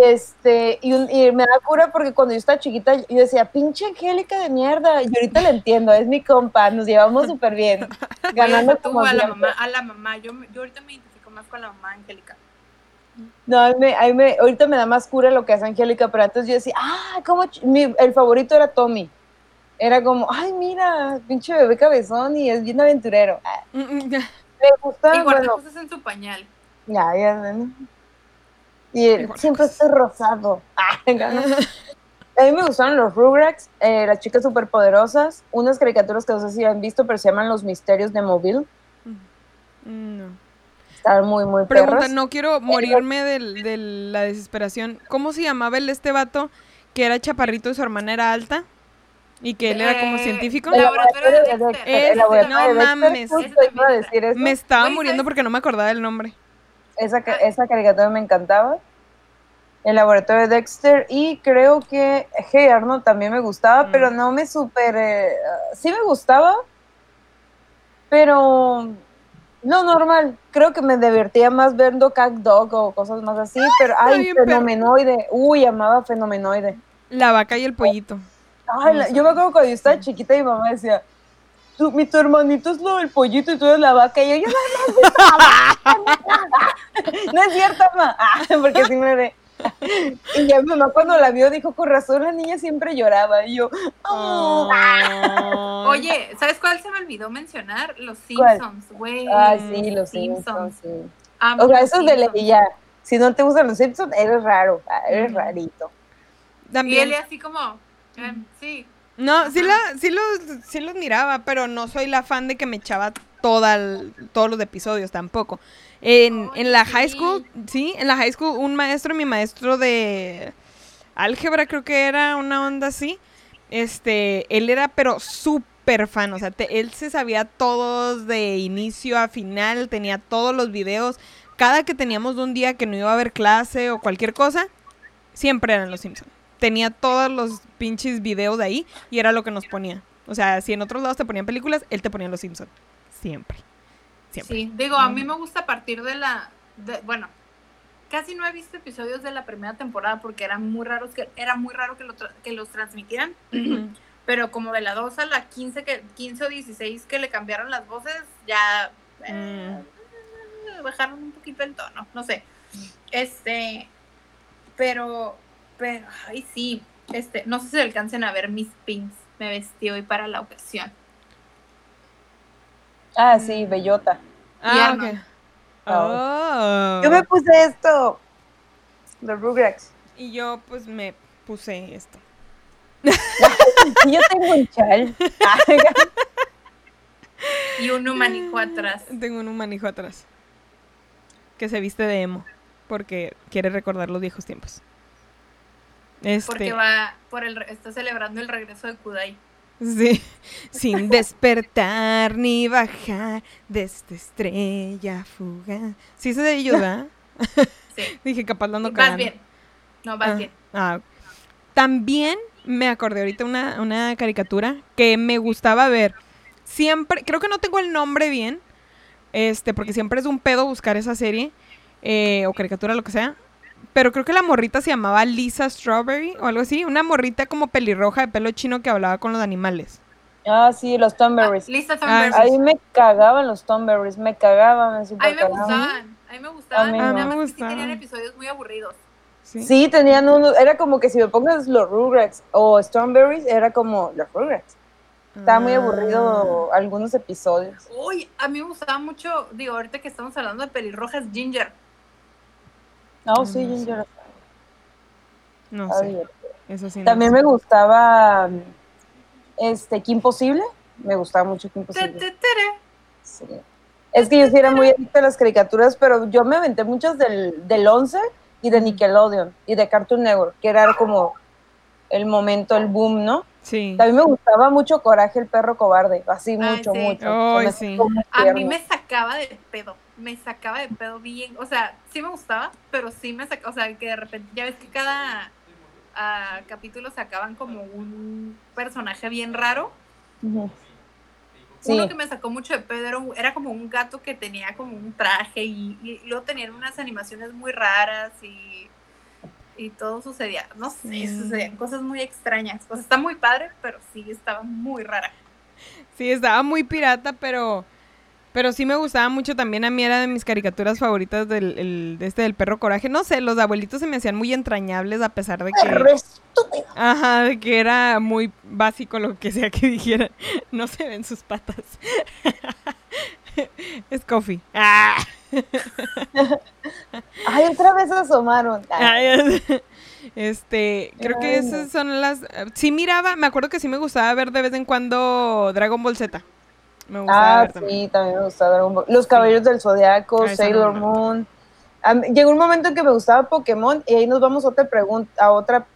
Y este, y, un- y me da cura porque cuando yo estaba chiquita, yo decía, pinche Angélica de mierda. Y ahorita la entiendo, es mi compa, nos llevamos súper bien. Ganando Oye, tú como a la mamá, a la mamá, yo, me- yo ahorita me identifico más con la mamá Angélica. No, a mí me, a mí me- ahorita me da más cura lo que hace Angélica, pero antes yo decía, ah, como el favorito era Tommy. Era como, ay, mira, pinche bebé cabezón y es bien aventurero. Mm, mm. Me gusta, y bueno, cosas en su pañal. ya, ya, ¿no? Y él, siempre estoy rosado. Ah, ¿no? A mí me gustaron los Rugrats, eh, las chicas superpoderosas, unas caricaturas que no sé si han visto, pero se llaman Los Misterios de Mobile. Mm, No. Estaban muy, muy Pregunta, no quiero morirme del- de, la desesperación. ¿Cómo se llamaba el este vato que era chaparrito y su hermana era alta. Y que él era como Eh, científico. El laboratorio de Dexter. Ese, El laboratorio no de Dexter, mames. justo Ese iba a también decir eso. Me estaba muriendo ¿sabes? porque no me acordaba del nombre. Esa, esa caricatura me encantaba. El laboratorio de Dexter y creo que Hey Arnold también me gustaba, Mm. pero no me super... eh, sí me gustaba, pero no normal. Creo que me divertía más viendo Cat Dog o cosas más así, pero ay, perro. Fenomenoide. Uy, amaba Fenomenoide. La vaca y el pollito. Ay, la- yo me acuerdo cuando yo estaba chiquita y mi mamá decía, tú, mi tu hermanito es lo del pollito y tú eres la vaca. Y yo, yo no, no, no, no, no es cierto, mamá. Ah, porque sí me ve. Y ya mi mamá cuando la vio dijo, con razón la niña siempre lloraba. Y yo, oh. Oye, ¿sabes cuál se me olvidó mencionar? Los. Simpsons, güey. Ah, sí, los Simpsons, sí. O sea, eso es de ley ya. Si no te gustan los Simpsons, eres raro, ah, eres Mm. rarito. Y También. él así como, em, sí. No, sí, la, sí, los, sí los miraba, pero no soy la fan de que me echaba toda el- todos los episodios tampoco. En, en la high school, sí, en la high school, un maestro, mi maestro de álgebra, creo que era una onda así. Este, él era, pero súper fan, o sea, te- él se sabía todos de inicio a final, tenía todos los videos. Cada que teníamos un día que no iba a haber clase o cualquier cosa, siempre eran los Simpsons. Tenía todos los pinches videos de ahí y era lo que nos ponía. O sea, si en otros lados te ponían películas, él te ponía los Simpsons. Siempre. Siempre. Sí, digo, a mí me gusta partir de la, de- bueno, casi no he visto episodios de la primera temporada porque eran muy raros que era muy raro que, lo tra- que los transmitieran, pero como de la 2 a la 15 que 15 o 16 que le cambiaron las voces, ya eh, bajaron un poquito el tono, no sé. Este, pero pero ay sí, este, no sé si alcancen a ver mis pins. Me vestí hoy para la ocasión. Ah, sí, bellota. Ah, Arnold. ok. Oh. Yo me puse esto. Los Rugrats. Y yo, pues, me puse esto. Yo tengo un chal. Y un humanico atrás. Tengo un humanijo atrás. Que se viste de emo. Porque quiere recordar los viejos tiempos. Este. Porque va por el re- está celebrando el regreso de Kudai. Sí. Sin despertar ni bajar de esta estrella fugaz. Sí, ellos, ¿verdad? Sí. Dije, capaz ando vas bien. No, vas Ah, bien. ah. También me acordé ahorita una, una caricatura que me gustaba ver. Siempre, creo que no tengo el nombre bien, este, porque siempre es un pedo buscar esa serie, eh, o caricatura, lo que sea. Pero creo que la morrita se llamaba Lisa Strawberry o algo así. Una morrita como pelirroja de pelo chino que hablaba con los animales. Ah, sí, los Tomberries. Lista Ah, Thunberg. Ahí me cagaban los Tomberries, me cagaban, me A mí super me cagaban. gustaban. A mí me gustaban. A mí nada no. más me que sí gustaban. tenían episodios muy aburridos. Sí. Sí, tenían uno, era como que si me pongas los Rugrats o Stormberries, era como los Rugrats. Estaba muy Ah. aburrido algunos episodios. Uy, a mí me gustaba mucho, digo, ahorita que estamos hablando de pelirrojas, Ginger. No, sí, Mm, Ginger. No sé. divertido. Eso sí. no También sé. me gustaba este Kim Possible. Me gustaba mucho Kim tere. Sí. Es que yo sí era muy adicta a las caricaturas, pero yo me aventé muchas del, del 11 y de Nickelodeon y de Cartoon Network, que era como el momento, el boom, ¿no? Sí. También me gustaba mucho Coraje el perro cobarde, así Ay, mucho, sí. mucho. Sí. A mí me sacaba de pedo. Me sacaba de pedo bien. O sea, sí me gustaba, pero sí me sacaba. O sea, que de repente, ya ves que cada ah, capítulo sacaban como un personaje bien raro. Sí. Uno que me sacó mucho de pedo era, un- era como un gato que tenía como un traje y, y luego tenían unas animaciones muy raras y, y todo sucedía, no sé, Sí. sucedían cosas muy extrañas. O sea, está muy padre, pero sí estaba muy rara. Sí, estaba muy pirata, pero pero sí me gustaba mucho también a mí era de mis caricaturas favoritas del el- de este del perro coraje. No sé, los abuelitos se me hacían muy entrañables a pesar de Perro que estúpido. ajá, de que era muy básico lo que sea que dijeran. No se ven sus patas. es coffee. Ah. Ay, otra vez asomaron. Ay, Este, creo que esas son las sí miraba, me acuerdo que sí me gustaba ver de vez en cuando Dragon Ball Z. Me gustaba Ah, ver también. sí, también me gustaba Dragon Ball. Los Caballeros del Zodiaco, Ah, no Sailor Moon. Mí- llegó un momento en que me gustaba Pokémon y ahí nos vamos a otra pregunta, a otra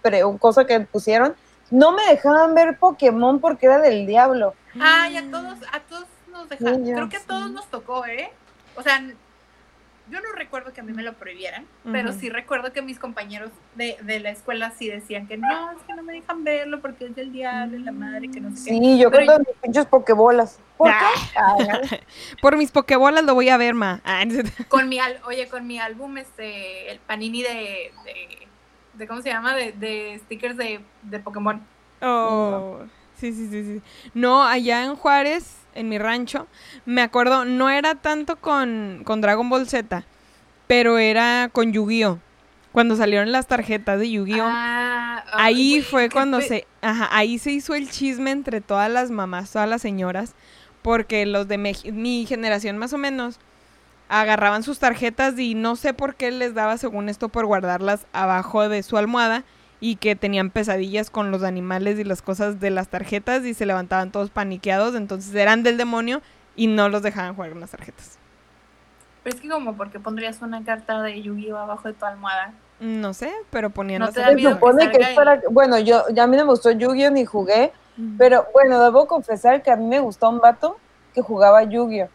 pre- cosa que pusieron, no me dejaban ver Pokémon porque era del diablo. Ay, a todos, a todos nos dejaron. Sí, ya Creo que a todos nos tocó, ¿eh? O sea, yo no recuerdo que a mí me lo prohibieran, pero sí recuerdo que mis compañeros de, de la escuela sí decían que no, es que no me dejan verlo porque es del diablo, y la madre, que no sé qué. Sí, yo Pero con todas mis pinches Pokébolas. ¿Por Ah. qué? Ay, no. Por mis pokebolas lo voy a ver, ma. Ah. Con mi, al- oye, con mi álbum, este, el panini de, de, de ¿cómo se llama? De, de stickers de, de Pokémon. Oh, sí, sí, sí, sí. No, allá en Juárez, en mi rancho, me acuerdo, no era tanto con, con Dragon Ball Z, pero era con Yu-Gi-Oh! Cuando salieron las tarjetas de Yu-Gi-Oh! Ah, ahí fue cuando se, ajá, ahí se hizo el chisme entre todas las mamás, todas las señoras, porque los de mi generación más o menos agarraban sus tarjetas y no sé por qué les daba según esto por guardarlas abajo de su almohada y que tenían pesadillas con los animales y las cosas de las tarjetas y se levantaban todos paniqueados, entonces eran del demonio y no los dejaban jugar con las tarjetas. Pero es que como porque pondrías una carta de Yu-Gi-Oh abajo de tu almohada. No sé, pero ponían No las te da Se miedo tarjetas. supone que salga es para... Bueno, yo, ya a mí no me gustó Yu-Gi-Oh! ni jugué, pero bueno, debo confesar que a mí me gustó un vato que jugaba Yu-Gi-Oh!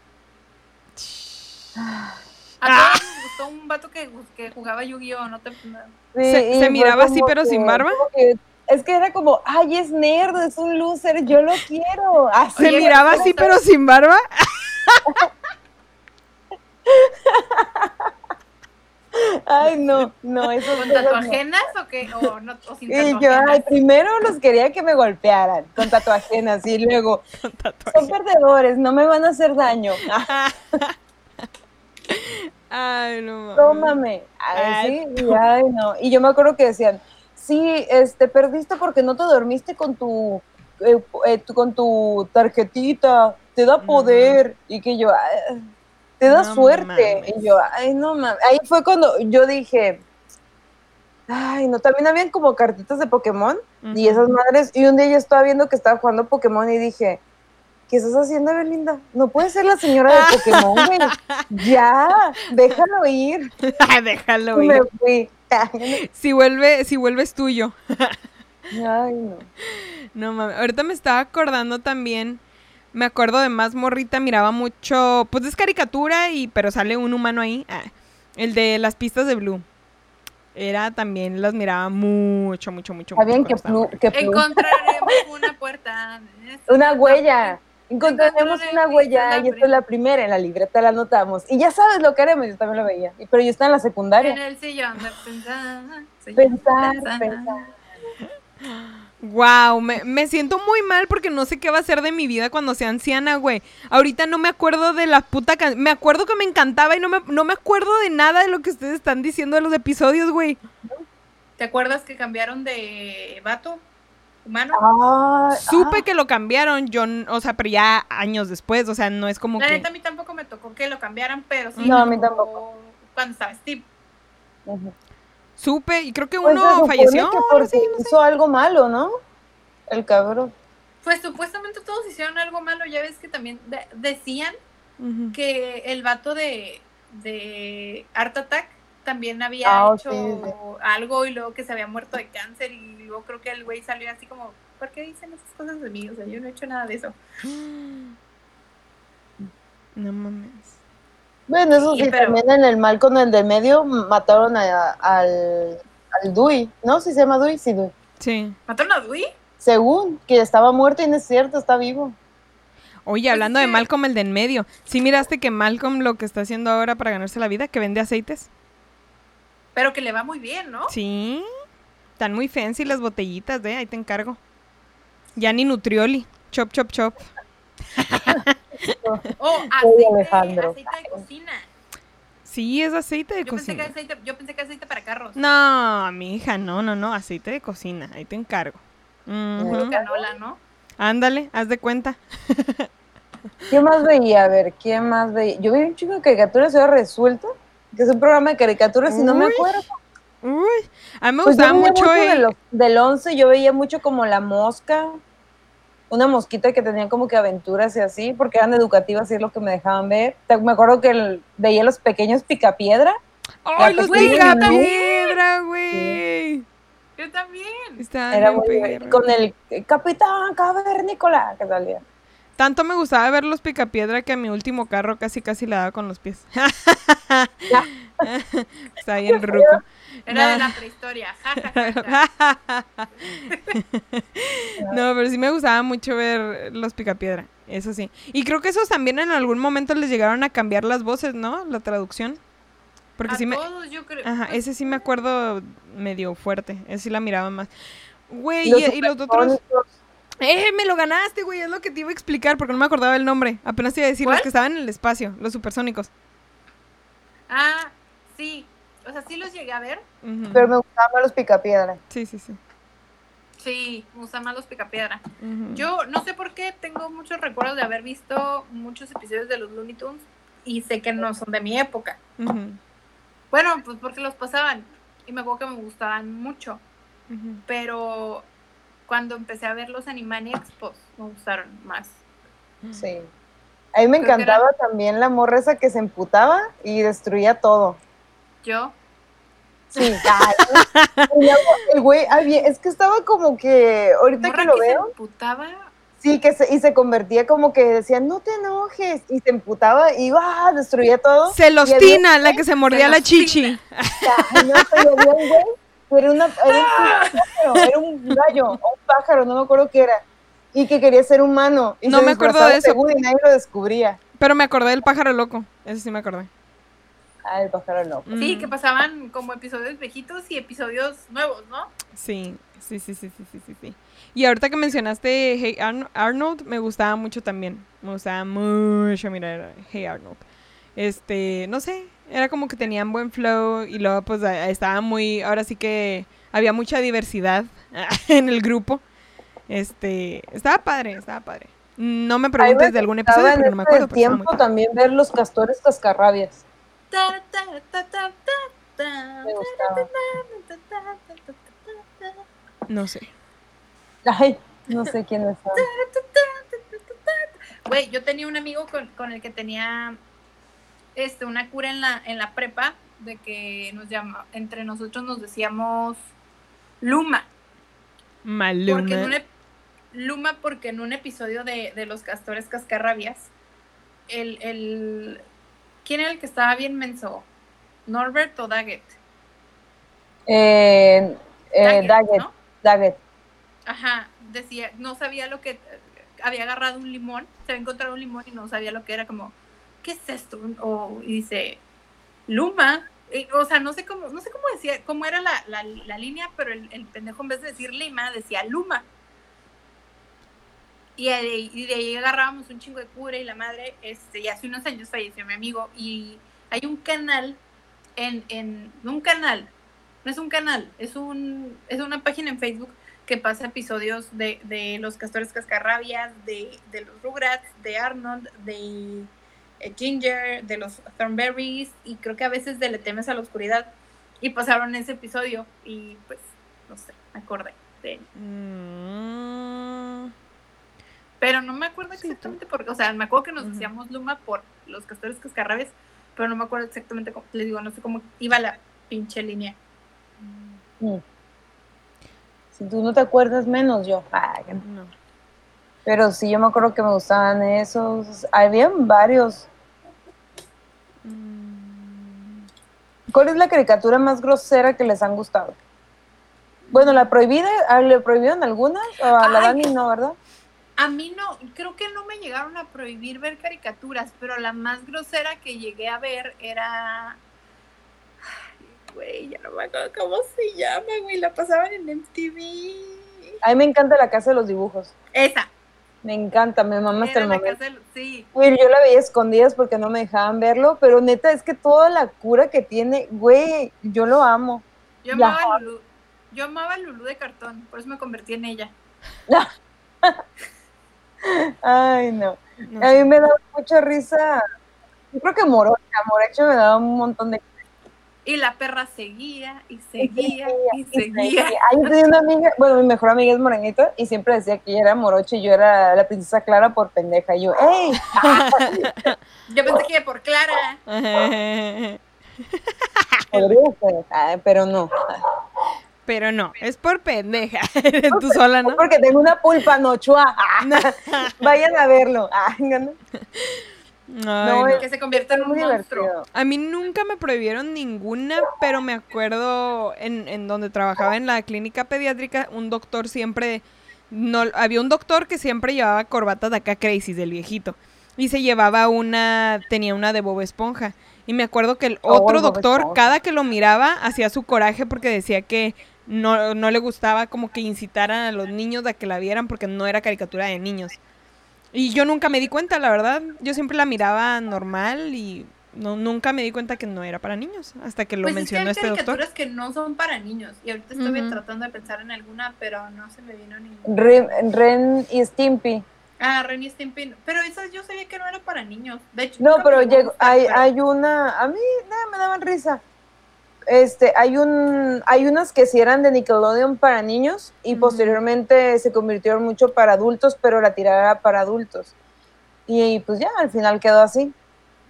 A Ah. todos gustó un vato que, que jugaba Yu-Gi-Oh! No te... Sí, ¿Se- miraba así, pero sin barba? que- es que era como, ay, es nerd, es un loser, yo lo quiero. Así Se miraba así, pero sin barba. Ay, no, no, eso ¿Con no. tatuajenas o qué? O, no, o sin Y yo, tatuajenas. ay, primero los quería que me golpearan con tatuajenas y luego, Con son perdedores, no me van a hacer daño. Ah, Ay, no tómame. Ay, sí, y, ay, no. Y yo me acuerdo que decían, sí, este, perdiste porque no te dormiste con tu, eh, eh, tu- con tu tarjetita, te da No. poder. Y que yo, ay, te da No suerte. mames. Y yo, ay, no mames. Ahí fue cuando yo dije, ay, no, también habían como cartitas de Pokémon y esas madres. Y un día yo estaba viendo que estaba jugando Pokémon y dije, ¿qué estás haciendo, Belinda? No puede ser la señora de Pokémon, güey. Ya, déjalo ir. Déjalo ir. me fui. Ay, Si vuelve, si vuelves tuyo. no. No mames. Ahorita me estaba acordando también. Me acuerdo de más morrita, miraba mucho. Pues es caricatura y. pero sale un humano ahí. Ah, el de las pistas de Blue. Era también, las miraba mucho, mucho, mucho. Sabían mucho que, cuando plu- que plu- Encontraremos una puerta. una huella. Encontraremos una huella. la Y esta es la primera, en la libreta la anotamos. Y ya sabes lo que haremos, yo también lo veía. Y- Pero yo estaba en la En secundaria. el sillón de pensar. sillón de Pensar, pensar. Wow, me, me siento muy mal porque no sé qué va a ser de mi vida cuando sea anciana, güey. Ahorita no me acuerdo de la puta can- Me acuerdo que me encantaba y no me, no me acuerdo de nada de lo que ustedes están diciendo de los episodios, güey. ¿Te acuerdas que cambiaron de vato humano? Ah, Supe que lo cambiaron, yo, o sea, pero ya años después, o sea, no es como La que... neta a mí tampoco me tocó que lo cambiaran, pero sí. No, a mí tampoco. Cuando estaba Steve. ah. Supe y creo que Pues se uno falleció. que algo porque así, no sé. hizo algo malo, ¿no? El cabrón. Pues supuestamente todos hicieron algo malo. Ya ves que también de- decían que el vato de, de Art Attack también había Ah, hecho sí, sí. algo y luego que se había muerto de cáncer y luego creo que el güey salió así como, ¿por qué dicen esas cosas de mí? O sea, yo no he hecho nada de eso. No mames. Bueno, eso Sí, sí, pero- también en el mal con el del medio mataron a- al, al Dewey, ¿no? Si se llama Dewey, sí, Dewey. Sí. ¿Mataron a Dewey? Según que estaba muerto y no es cierto, está vivo. Oye, hablando de Malcolm, el de en medio. ¿Sí miraste que Malcolm lo que está haciendo ahora para ganarse la vida? Que vende aceites. Pero que le va muy bien, ¿no? Sí. Están muy fancy las botellitas, ¿eh? Ahí te encargo. Ya ni Nutrioli. Chop, chop, chop. Oh, aceite, Alejandro. aceite de cocina. Sí, es aceite de Yo pensé, que cocina. aceite, yo pensé que aceite para carros. No, mi hija, no, no, no. Aceite de cocina. Ahí te encargo. Puro canola, ¿no? Ándale, haz de cuenta. ¿Qué más veía? A ver, ¿quién más veía? Yo vi un chico de caricaturas y ahora resuelto, que es un programa de caricaturas y no me acuerdo. Uy, a mí me Pues gustaba mucho, de el- los- del 11, yo veía mucho como la mosca, una mosquita que tenía como que aventuras y así, porque eran educativas y es lo que me dejaban ver. Te- Me acuerdo que el- veía los pequeños picapiedra. ¡Ay, los pequeña pica niña. piedra, güey! Yo también. Estaba Era muy. Con el eh, Capitán Cavernícola que salía. Tanto me gustaba ver los picapiedra que a mi último carro casi casi le daba con los pies. Está bien ruco. Era de No. la prehistoria. No, pero sí me gustaba mucho ver los picapiedra, eso sí. Y creo que esos también en algún momento les llegaron a cambiar las voces, ¿no? La traducción. Porque a sí me... todos, yo creo. Ajá, ese sí me acuerdo medio fuerte. Ese sí la miraba más. Güey, y los otros... ¡Eh! Me lo ganaste, güey. Es lo que te iba a explicar porque no me acordaba el nombre. Apenas te iba a decir los que estaban en el espacio, los supersónicos. Ah, sí. O sea, sí los llegué a ver. Pero me gustaban más los picapiedra. Sí, sí, sí. Sí, me gustan más los picapiedra. Yo no sé por qué tengo muchos recuerdos de haber visto muchos episodios de los Looney Tunes y sé que no son de mi época. Bueno, pues porque los pasaban y me acuerdo que me gustaban mucho, pero cuando empecé a ver los Animaniacs, pues me gustaron más. Sí. A mí me Creo encantaba también la morra esa que se emputaba y destruía todo. Yo, Sí. Ay, y luego el güey, ah, bien, es que estaba como que, ahorita morra que lo que se veo, emputaba, sí, que se, y se convertía como que decía, no te enojes, y se emputaba y ¡ah! destruía todo. Celostina, la que se mordía la chichi. Ay, no, pero había un güey, era, una, era, un pájaro, era un gallo, o un pájaro, no me acuerdo qué era, y que quería ser humano. Y No se me acuerdo de eso. Y nadie lo descubría. Pero me acordé del pájaro loco. Eso sí me acordé. Ah, el pájaro no. sí, Mm, que pasaban como episodios viejitos y episodios nuevos, ¿no? Sí, sí, sí, sí, sí, sí, sí, sí. Y ahorita que mencionaste Hey Arn- Arnold, me gustaba mucho también. Me gustaba mucho mirar Hey Arnold. Este, no sé, era como que tenían buen flow y luego pues estaba muy, ahora sí que había mucha diversidad en el grupo. Este, estaba padre, estaba padre. No me preguntes de algún episodio porque no me este acuerdo, tiempo también ver los castores cascarrabias. No sé. Ay, no sé quién es. Güey, yo tenía un amigo con, con el que tenía este una cura en la, en la prepa de que nos llama, entre nosotros nos decíamos Luma. Porque en un Maluma. Luma, porque en un episodio de, de Los Castores Cascarrabias, el, el ¿quién era el que estaba bien menso? ¿Norbert o Daggett? Eh, eh, Daggett, ¿no? Daggett. Ajá, decía, no sabía lo que había agarrado un limón, se había encontrado un limón y no sabía lo que era, como, ¿qué es esto? O, y dice, Luma, o sea, no sé cómo, no sé cómo decía, cómo era la, la, línea, pero el, pendejo en vez de decir Lima, decía Luma. Y de, ahí- agarrábamos un chingo de cura y la madre, este, y hace unos años falleció mi amigo, y hay un canal en, en un canal, no es un canal, es un, es una página en Facebook que pasa episodios de, de los castores cascarrabias, de, los Rugrats, de Arnold, de Ginger, de los Thornberries y creo que a veces de Le temes a la oscuridad. Y pasaron ese episodio y pues, no sé, me acordé de él. Mm. Pero no me acuerdo Sí, exactamente por qué, o sea, me acuerdo que nos decíamos Luma por los castores cascarrabias, pero no me acuerdo exactamente cómo, les digo, no sé cómo iba la pinche línea. Mm. Si tú no te acuerdas menos yo. Ay, No. Pero sí, yo me acuerdo que me gustaban esos. Habían varios. Mm. ¿Cuál es la caricatura más grosera que les han gustado? Bueno, la prohibida, ah, ¿le prohibieron algunas? O a la. Dani no, ¿verdad? A mí no, creo que no me llegaron a prohibir ver caricaturas, pero la más grosera que llegué a ver era. Ay, güey, ya no me acuerdo cómo se llama, güey. La pasaban en MTV. A mí me encanta la casa de los dibujos. Esa. Me encanta, me mama hasta el momento. casa del- Sí. Güey, yo la veía escondidas porque no me dejaban verlo, pero neta es que toda la cura que tiene, güey, yo lo amo. Yo amaba a Lulú. Yo amaba a Lulú de cartón, por eso me convertí en ella. Ay, no. No A mí me da mucha risa. Yo creo que Morocha, Morocha me daba un montón de Y la perra seguía y seguía y y seguía. Yo tenía una amiga, bueno, mi mejor amiga es morenita y siempre decía que ella era morocha y yo era la princesa Clara por pendeja. Y yo, ¡ey! Yo pensé que por Clara. Podría ser, Ay, pero no. Pero no, es por pendeja. Eres tú sola, ¿no? Porque tengo una pulpa nochua. Ah, vayan a verlo. No. Ay, No, Que se convierta en un muy monstruo. divertido. A mí nunca me prohibieron ninguna, pero me acuerdo en, en donde trabajaba en la clínica pediátrica, un doctor siempre, no, había un doctor que siempre llevaba corbatas de acá crazy, del viejito, y se llevaba una, tenía una de Bob Esponja. Y me acuerdo que el Oh, otro doctor, Esponja. cada que lo miraba, hacía su coraje porque decía que no, no le gustaba como que incitaran a los niños a que la vieran porque no era caricatura de niños. Y yo nunca me di cuenta, la verdad. Yo siempre la miraba normal y no, nunca me di cuenta que no era para niños. Hasta que lo Pues es que mencionó hay este doctor. caricaturas que no son para niños. Y ahorita estoy tratando de pensar en alguna, pero no se me vino ninguna. Ren, Ren y Stimpy. Ah, Ren y Stimpy. Pero esas yo sabía que no era para niños. De hecho, No, pero llegó hay, pero- hay una, a mí nada, me daban risa. Este, hay un, hay unas que sí eran de Nickelodeon para niños y posteriormente se convirtieron mucho para adultos, pero la tirada era para adultos. Y pues ya, al final quedó así.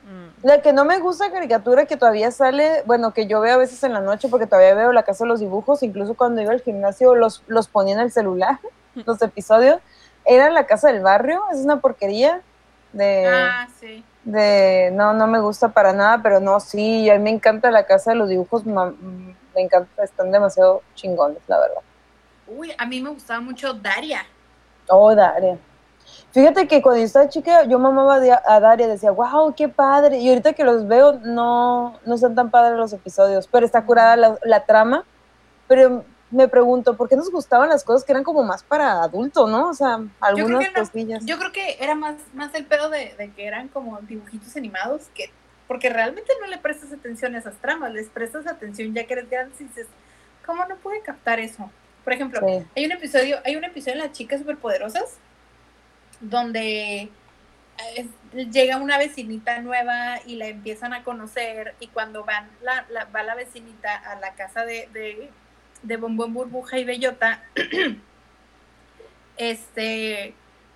Mm. La que no me gusta caricatura que todavía sale, bueno, que yo veo a veces en la noche porque todavía veo la casa de los dibujos, incluso cuando iba al gimnasio los, los ponía en el celular, los episodios, era la casa del barrio, es una porquería de, Ah, sí. De no, no me gusta para nada, pero no, sí, a mí me encanta la casa de los dibujos, ma- me encanta, están demasiado chingones, la verdad. Uy, a mí me gustaba mucho Daria. Oh, Daria. Fíjate que cuando yo estaba chica, yo mamaba a a Daria, decía, wow, qué padre. Y ahorita que los veo, no, no son tan padres los episodios, pero está curada la, la trama. Pero me pregunto, ¿por qué nos gustaban las cosas que eran como más para adultos, no? O sea, algunas no. cosillas. Yo creo que era más, más el pedo de, de que eran como dibujitos animados que porque realmente no le prestas atención a esas tramas, les prestas atención ya que eres grande y dices, ¿cómo no puede captar eso? Por ejemplo, Sí. hay un episodio, hay un episodio en las chicas superpoderosas donde eh, llega una vecinita nueva y la empiezan a conocer y cuando van la, la- va la vecinita a la casa de, de, de Bombón Burbuja y Bellota, este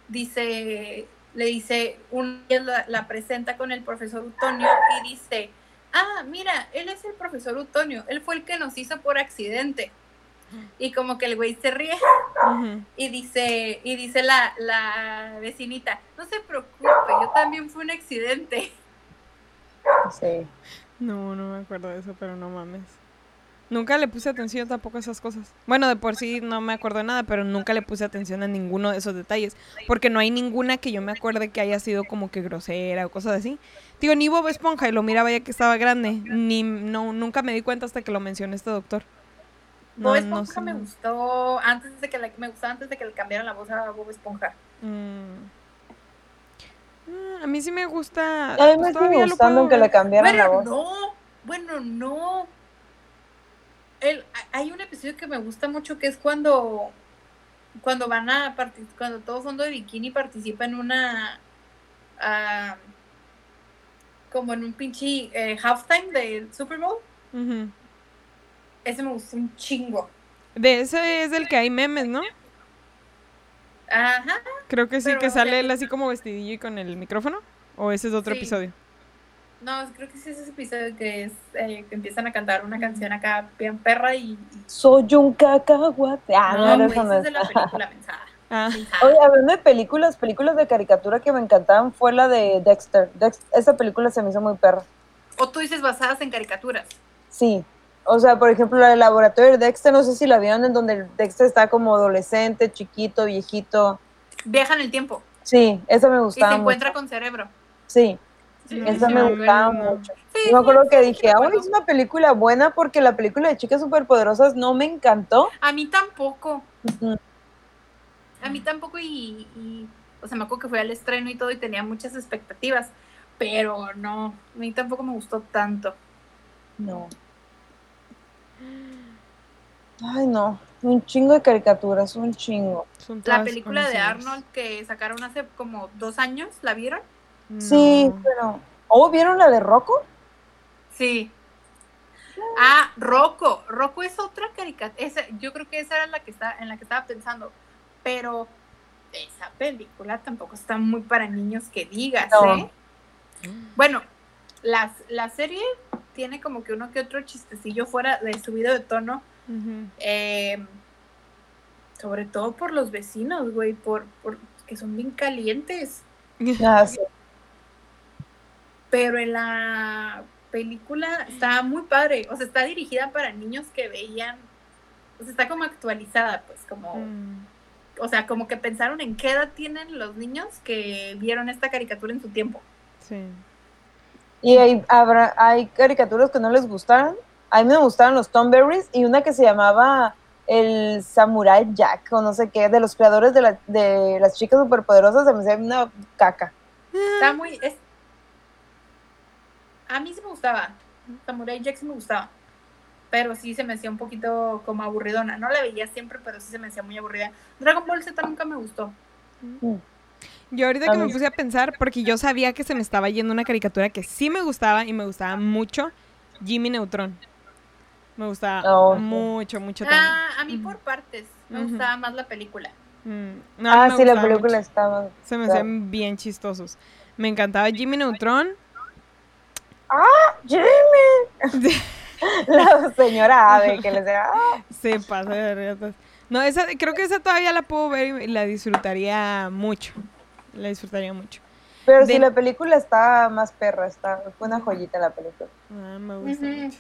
dice, le dice, un día la, la presenta con el profesor Utonio y dice, ah, mira, él es el profesor Utonio, él fue el que nos hizo por accidente. Y como que el güey se ríe y dice, y dice la, la vecinita, no se preocupe, yo también fui un accidente. Sí. No, no me acuerdo de eso, pero no mames. Nunca le puse atención tampoco a esas cosas. Bueno, de por sí no me acuerdo de nada, pero nunca le puse atención a ninguno de esos detalles. Porque no hay ninguna que yo me acuerde que haya sido como que grosera o cosas así. Digo, ni Bob Esponja y lo miraba ya que estaba grande. Ni, no, nunca me di cuenta hasta que lo mencionó este doctor. No, Bob no Esponja sé, me no. gustó antes de que le, me gustaba antes de que le cambiaran la voz a Bob Esponja. Mm. Mm, a mí sí me gusta. A mí me pues, sigue gustando aunque le cambiaran la Bueno, voz. no, bueno, no. El, hay un episodio que me gusta mucho que es cuando cuando van a cuando todo fondo de bikini participa en una como en un pinche eh, halftime del Super Bowl. Ese me gustó un chingo. De ese es del que hay memes, ¿no? Ajá. Creo que sí, Pero, que sale él así como vestidillo y con el micrófono. ¿O ese es otro Sí. episodio? No, creo que sí es ese episodio que es eh, que empiezan a cantar una canción acá bien perra y, y- Soy un cacahuate. Ah, no, no, es de la película mensada. Ah, Oye, hablando de películas, películas de caricatura que me encantaban fue la de Dexter. Dex- esa película se me hizo muy perra. O tú dices basadas en caricaturas. Sí. O sea, por ejemplo, la del laboratorio de Dexter, no sé si la vieron en donde Dexter está como adolescente, chiquito, viejito. Viaja en el tiempo Sí, esa me y se gustaba mucho. encuentra con cerebro. Sí, Sí, esa sí, me gustaba mucho. Sí, Yo me acuerdo sí, que sí, dije, ah, es una película buena porque la película de chicas superpoderosas no me encantó. A mí tampoco. A mí tampoco y, y, o sea, me acuerdo que fui al estreno y todo y tenía muchas expectativas, pero no, a mí tampoco me gustó tanto. No. Ay, no. Un chingo de caricaturas, un chingo. La película de. Arnold que sacaron hace como dos años, ¿la vieron? Sí, pero. ¿Oh, vieron la de Rocco? Sí. Ah, Rocco. Rocco es otra caricatura. Yo creo que esa era la que está, en la que estaba pensando. Pero esa película tampoco está muy para niños que digas, No. ¿eh? Bueno, las, la serie tiene como que uno que otro chistecillo fuera de subido de tono. Eh, sobre todo por los vecinos, güey, por, por que son bien calientes. Ah, sí. Pero en la película está muy padre. O sea, está dirigida para niños que veían. O sea, está como actualizada, pues, como. Mm. O sea, como que pensaron en qué edad tienen los niños que vieron esta caricatura en su tiempo. Sí. Y hay, habrá, hay caricaturas que no les gustaron. A mí me gustaron los Tomberries y una que se llamaba el Samurai Jack o no sé qué, de los creadores de, la- de las chicas superpoderosas, se me hacía una caca. Está muy. Es... A mí sí me gustaba. Samurai Jack sí me gustaba. Pero sí se me hacía un poquito como aburridona. No la veía siempre, pero sí se me hacía muy aburrida. Dragon Ball Z nunca me gustó. Yo ahorita que me puse a pensar, porque yo sabía que se me estaba yendo una caricatura que sí me gustaba y me gustaba mucho, Jimmy Neutron. Me gustaba Oh, sí. mucho, mucho también. Ah, a mí por partes. Me gustaba más la película. Mm, no, ah, sí, la película mucho. estaba. Se me hacían bien chistosos. Me encantaba Jimmy Neutron. ¡Jimmy! La señora Ave que le decía, "Ah". Se pasa de reatas. No, esa, creo que esa todavía la puedo ver y la disfrutaría mucho. La disfrutaría mucho. Pero De- sí, la película está más perra, está, fue una joyita la película. Ah, me gusta Ujú. mucho.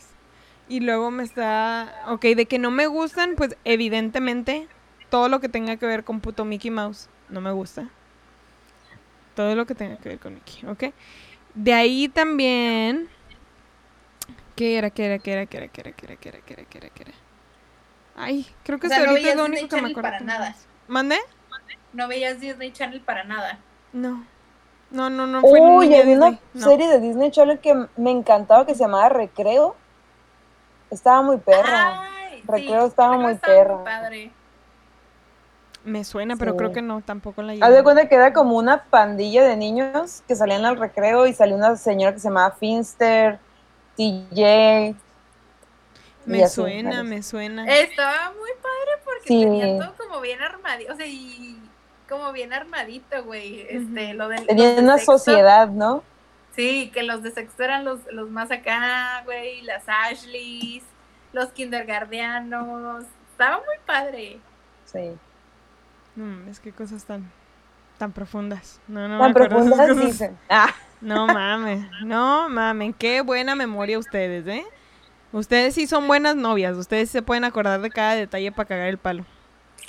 Y luego me está... Ok, de que no me gustan, pues evidentemente todo lo que tenga que ver con puto Mickey Mouse no me gusta. Todo lo que tenga que ver con Mickey, ¿ok? De ahí también... ¿Qué era, qué era, qué era, qué era, qué era, qué era, qué era, qué era, qué era, qué era? Ay, creo que O sea, hasta no ahorita es lo único que me Disney acuerdo. Channel que para me nada. ¿Mandé? No veías Disney Channel para nada. No. No, no, no. fui Uy, había una no. serie de Disney Channel que me encantaba que se llamaba Recreo. Estaba muy perra. Ay, Recreo estaba Recreo muy estaba perra. padre. Me suena, pero Sí. creo que no, tampoco la llegué. Haz de cuenta que era como una pandilla de niños que salían al recreo y salía una señora que se llamaba Finster, TJ. Me así, suena, me suena. Estaba muy padre porque Sí. tenía todo como bien armadito, o sea, y como bien armadito, güey. Este, lo del Tenía una sociedad, ¿no? Sí, que los de sexto eran los, los más acá, güey, las Ashleys, los kindergardianos. Estaba muy padre. Sí. No mames, qué cosas tan, tan profundas. No, no Tan profundas cosas. dicen. Ah, No mames, no mames, qué buena memoria ustedes, ¿eh? Ustedes sí son buenas novias, ustedes se pueden acordar de cada detalle para cagar el palo.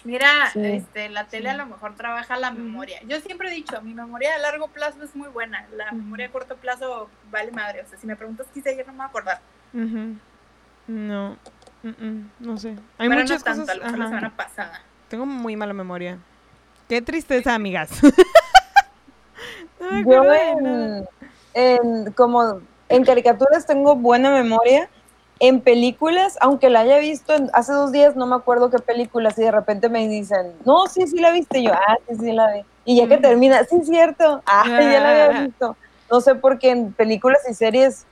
Mira, Sí. este, la tele a lo mejor trabaja la memoria. Yo siempre he dicho, mi memoria a largo plazo es muy buena. La memoria a corto plazo vale madre. O sea, si me preguntas qué hice ayer no me voy a acordar. No, mm, mm, no sé. Hay Pero muchas no tanto, cosas. a lo mejor la semana pasada. Tengo muy mala memoria. Qué tristeza, amigas. No me yo en, en- como en caricaturas tengo buena memoria. En películas, aunque la haya visto en- hace dos días, no me acuerdo qué películas, y de repente me dicen, no, sí, sí la viste, y yo, ah, sí, sí la vi. Y ya que termina, sí, cierto, ah, ya la había Ah. visto. No sé por qué en películas y series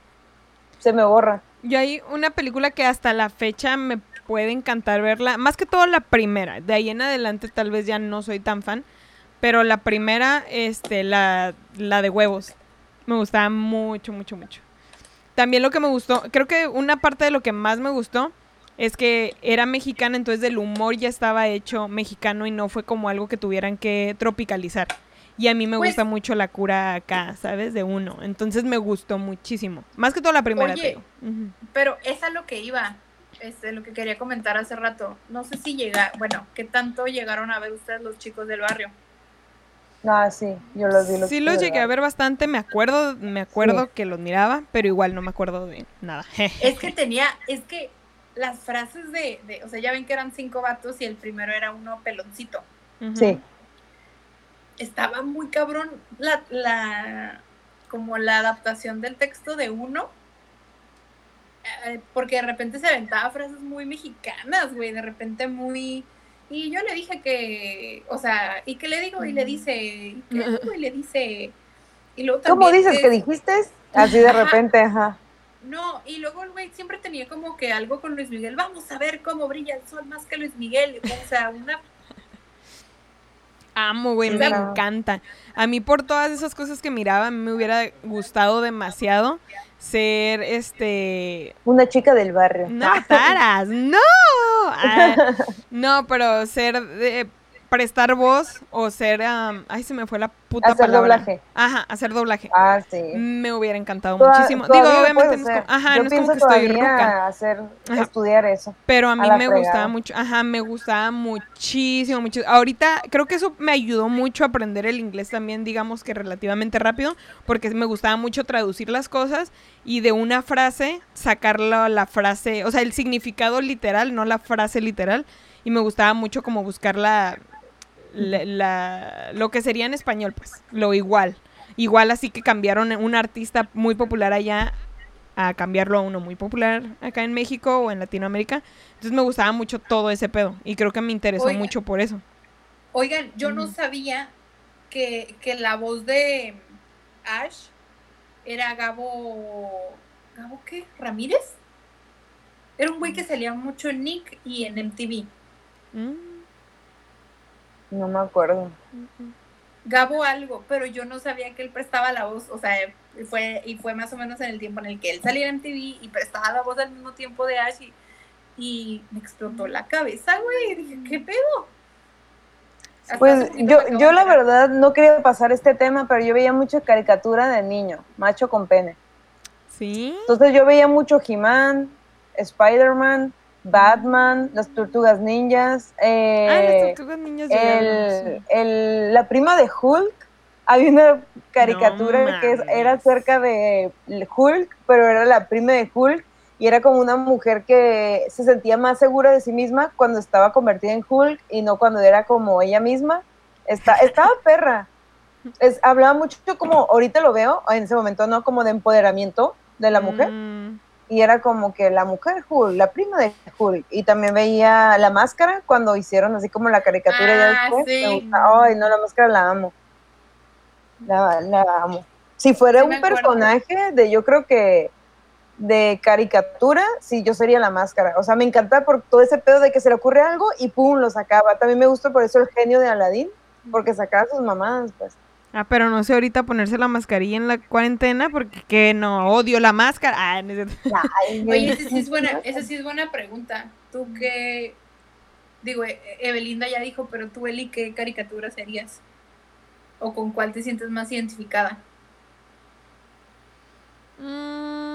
se me borra. Yo hay una película que hasta la fecha me puede encantar verla, más que todo la primera, de ahí en adelante tal vez ya no soy tan fan, pero la primera, este, la, la de huevos, me gustaba mucho, mucho, mucho. También lo que me gustó, creo que una parte de lo que más me gustó es que era mexicana, entonces el humor ya estaba hecho mexicano y no fue como algo que tuvieran que tropicalizar. Y a mí me Pues- gusta mucho la cura acá, ¿sabes? De uno. Entonces me gustó muchísimo. Más que todo la primera, Oye. Pero es a lo que iba. Este, lo que quería comentar hace rato. No sé si llega, bueno, ¿qué tanto llegaron a ver ustedes los chicos del barrio? Ah, sí, yo los vi. sí los llegué a ver bastante, me acuerdo, me acuerdo que los miraba, pero igual no me acuerdo de nada. Es que tenía, es que las frases de, de, o sea, ya ven que eran cinco vatos y el primero era uno peloncito. Sí. Estaba muy cabrón la, la, como la adaptación del texto de uno. Porque de repente se aventaba frases muy mexicanas, güey, de repente muy... Y yo le dije que, o sea, ¿y qué le digo? Y le dice, ¿y qué le digo? Y le dice... Y luego ¿Cómo también dices es- que dijiste? Así de Ajá. repente, ajá. No, y luego el güey siempre tenía como que algo con Luis Miguel. Vamos a ver cómo brilla el sol más que Luis Miguel. O sea, una. Amo, güey, me claro. encanta. A mí por todas esas cosas que miraba, me hubiera gustado demasiado ser este Una chica del barrio. no taras no Ah, no pero ser de prestar voz o ser am, ay se me fue la puta Hacer palabra doblaje. ajá hacer doblaje Ah, sí. me hubiera encantado Toda- muchísimo digo obviamente no es como, ajá Yo no es como que estoy ruca hacer, Ajá. estudiar eso. Pero a mí la me fregada. gustaba mucho, ajá, me gustaba muchísimo, mucho. Ahorita creo que eso me ayudó mucho a aprender el inglés también, digamos que relativamente rápido, porque me gustaba mucho traducir las cosas y de una frase sacarla la frase, o sea, el significado literal, no la frase literal, y me gustaba mucho como buscar la, la- la- lo que sería en español, pues, lo igual. Igual así que cambiaron un artista muy popular allá a cambiarlo a uno muy popular acá en México o en Latinoamérica. Entonces me gustaba mucho todo ese pedo y creo que me interesó mucho por eso. Oigan, yo no sabía que, que la voz de Ash era Gabo. ¿Gabo qué? ¿Ramírez? Era un güey que salía mucho en Nick y en MTV. Mm, No me acuerdo. Gabo algo, pero yo no sabía que él prestaba la voz, o sea, y fue, y fue más o menos en el tiempo en el que él salía en MTV y prestaba la voz al mismo tiempo de Ash y, y me explotó la cabeza, güey. Dije, ¿qué pedo? Hasta Pues yo, yo la verdad no quería pasar este tema, pero yo veía mucha caricatura de niño, macho con pene. Sí. Entonces yo veía mucho He-Man, Spider-Man, Batman, las tortugas ninjas, ah, eh, las tortugas niñas llegaron, el, sí. el- la prima de Hulk. Había una caricatura No que era acerca de Hulk, pero era la prima de Hulk y era como una mujer que se sentía más segura de sí misma cuando estaba convertida en Hulk y no cuando era como ella misma. Está, estaba perra. Es, hablaba mucho como, ahorita lo veo, en ese momento no, como de empoderamiento de la mujer Mm, y era como que la mujer Hulk, la prima de Hulk, y también veía la máscara cuando hicieron así como la caricatura Ah, después. sí. Ay, no, la máscara la amo. La, la amo. Si fuera Sí un personaje de, yo creo que de caricatura, sí, yo sería la máscara. O sea, me encanta por todo ese pedo de que se le ocurre algo y pum, lo sacaba. También me gusta por eso el genio de Aladdin, porque sacaba sus mamadas, pues. Ah, pero no sé ahorita ponerse la mascarilla en la cuarentena porque que no odio la máscara. Ah, no Oye, esa sí es buena, esa sí es buena pregunta. Tú qué, digo, E- Evelinda ya dijo, pero tú, Eli, ¿qué caricatura serías? ¿O con cuál te sientes más identificada? Mm,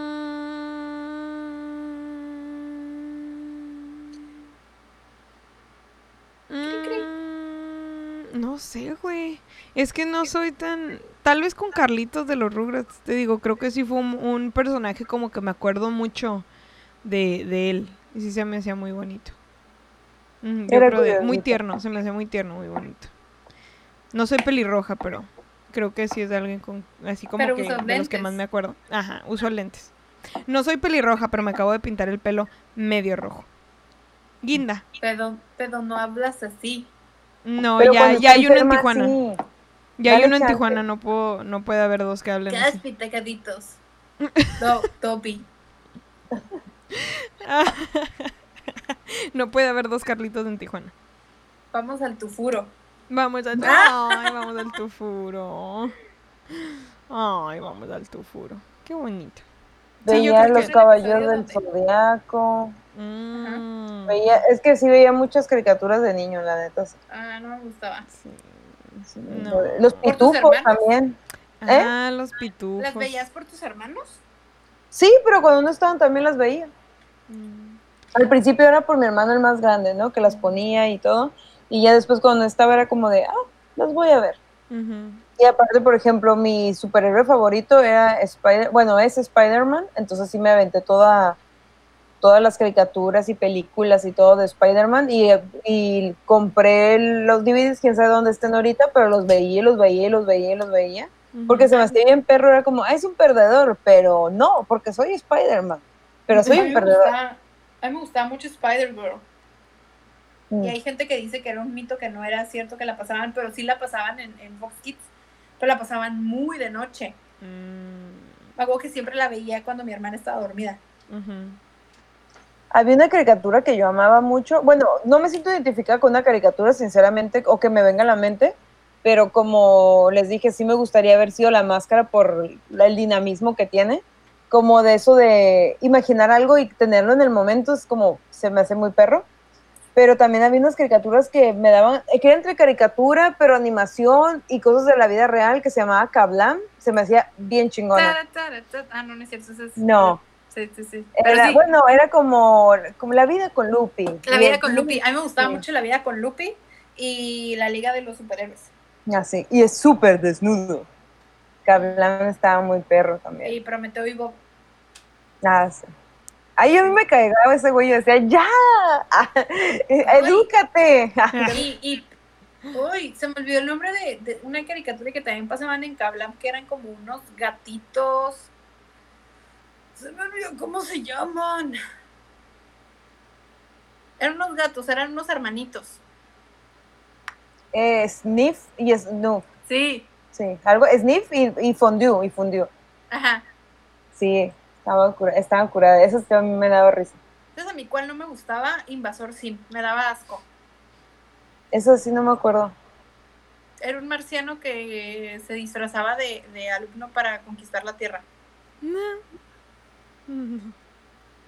No sé, güey. Es que no soy tan... Tal vez con Carlitos de los Rugrats, te digo, creo que sí fue un, un personaje como que me acuerdo mucho de, de él. Y sí se me hacía muy bonito. Mm, yo Era creo de- muy tierno, se me hacía muy tierno, muy bonito. No soy pelirroja, pero creo que sí es de alguien con... Así como Pero que de los que más me acuerdo. Ajá, uso lentes. No soy pelirroja, pero me acabo de pintar el pelo medio rojo. Guinda. Pero, pero no hablas así. No, Pero ya, ya hay uno en Tijuana. sí. Ya hay uno en. Tijuana, no puedo, no puede haber dos que hablen Quedas pitacaditos. No, Topi. no puede haber dos Carlitos en Tijuana. Vamos al tufuro. Vamos al Ay, vamos al tufuro. Ay, vamos al tufuro. Qué bonito. Sí, yo Veía creo los que- caballeros del zodiaco. Mm, Veía, es que sí veía muchas caricaturas de niño, la neta. sí. Ah, no me gustaba. sí. Sí, No. Los ¿Por tus pitufos también. ¿Eh? Ah, los pitufos. ¿Las veías por tus hermanos? Sí, pero cuando no estaban también las veía. Mm. Al principio era por mi hermano el más grande, ¿no? Que las ponía y todo. Y ya después cuando estaba era como de, ah, las voy a ver. Y aparte, por ejemplo, mi superhéroe favorito era Spider, bueno, es Spider-Man, entonces sí me aventé toda, todas las caricaturas y películas y todo de Spider-Man y, y compré los DVDs, quién sabe dónde estén ahorita, pero los veía, los veía, los veía, y los veía, porque se me hacía bien perro, era como, ah, es un perdedor, pero no, porque soy Spider-Man, pero soy a un perdedor. gustaba, a mí me gustaba mucho Spider-Girl. Mm. Y hay gente que dice que era un mito que no era cierto que la pasaban, pero sí la pasaban en, en Fox Kids. Pero la pasaban muy de noche. Mm, acuerdo que siempre la veía cuando mi hermana estaba dormida. ujú. Había una caricatura que yo amaba mucho. Bueno, no me siento identificada con una caricatura, sinceramente, o que me venga a la mente, pero como les dije, sí me gustaría haber sido la máscara por el dinamismo que tiene. como de eso de imaginar algo y tenerlo en el momento, es como, se me hace muy perro. Pero también había unas caricaturas que me daban, eh, que era entre caricatura, pero animación y cosas de la vida real que se llamaba Kablam, se me hacía bien chingona. Ah, no, no es cierto. No. Sí, sí, Era, sí, Bueno, era como, como la vida con Lupi. la vida con Lupi. A mí me gustaba Sí. mucho la vida con Lupi y la Liga de los Superhéroes. Así, y es súper desnudo. Kablam estaba muy perro también. Y Prometeo y Bob. Ah, sí. Ahí a mí me cagaba ese güey, yo decía, ¡ya! ¡Edúcate! Y, y uy, se me olvidó el nombre de, de una caricatura que también pasaban en Kablam, que eran como unos gatitos. Se me olvidó cómo se llaman. Eran unos gatos, eran unos hermanitos. Eh, sniff y Snoop, Sí, sí, algo, Sniff y, y Fondue, y Fondue. ajá. Sí, estaban curadas, esas que a mí me daba risa. Entonces a mi cual no me gustaba Invasor Sim, me daba asco. Eso sí no me acuerdo. Era un marciano que se disfrazaba de, de alumno para conquistar la Tierra.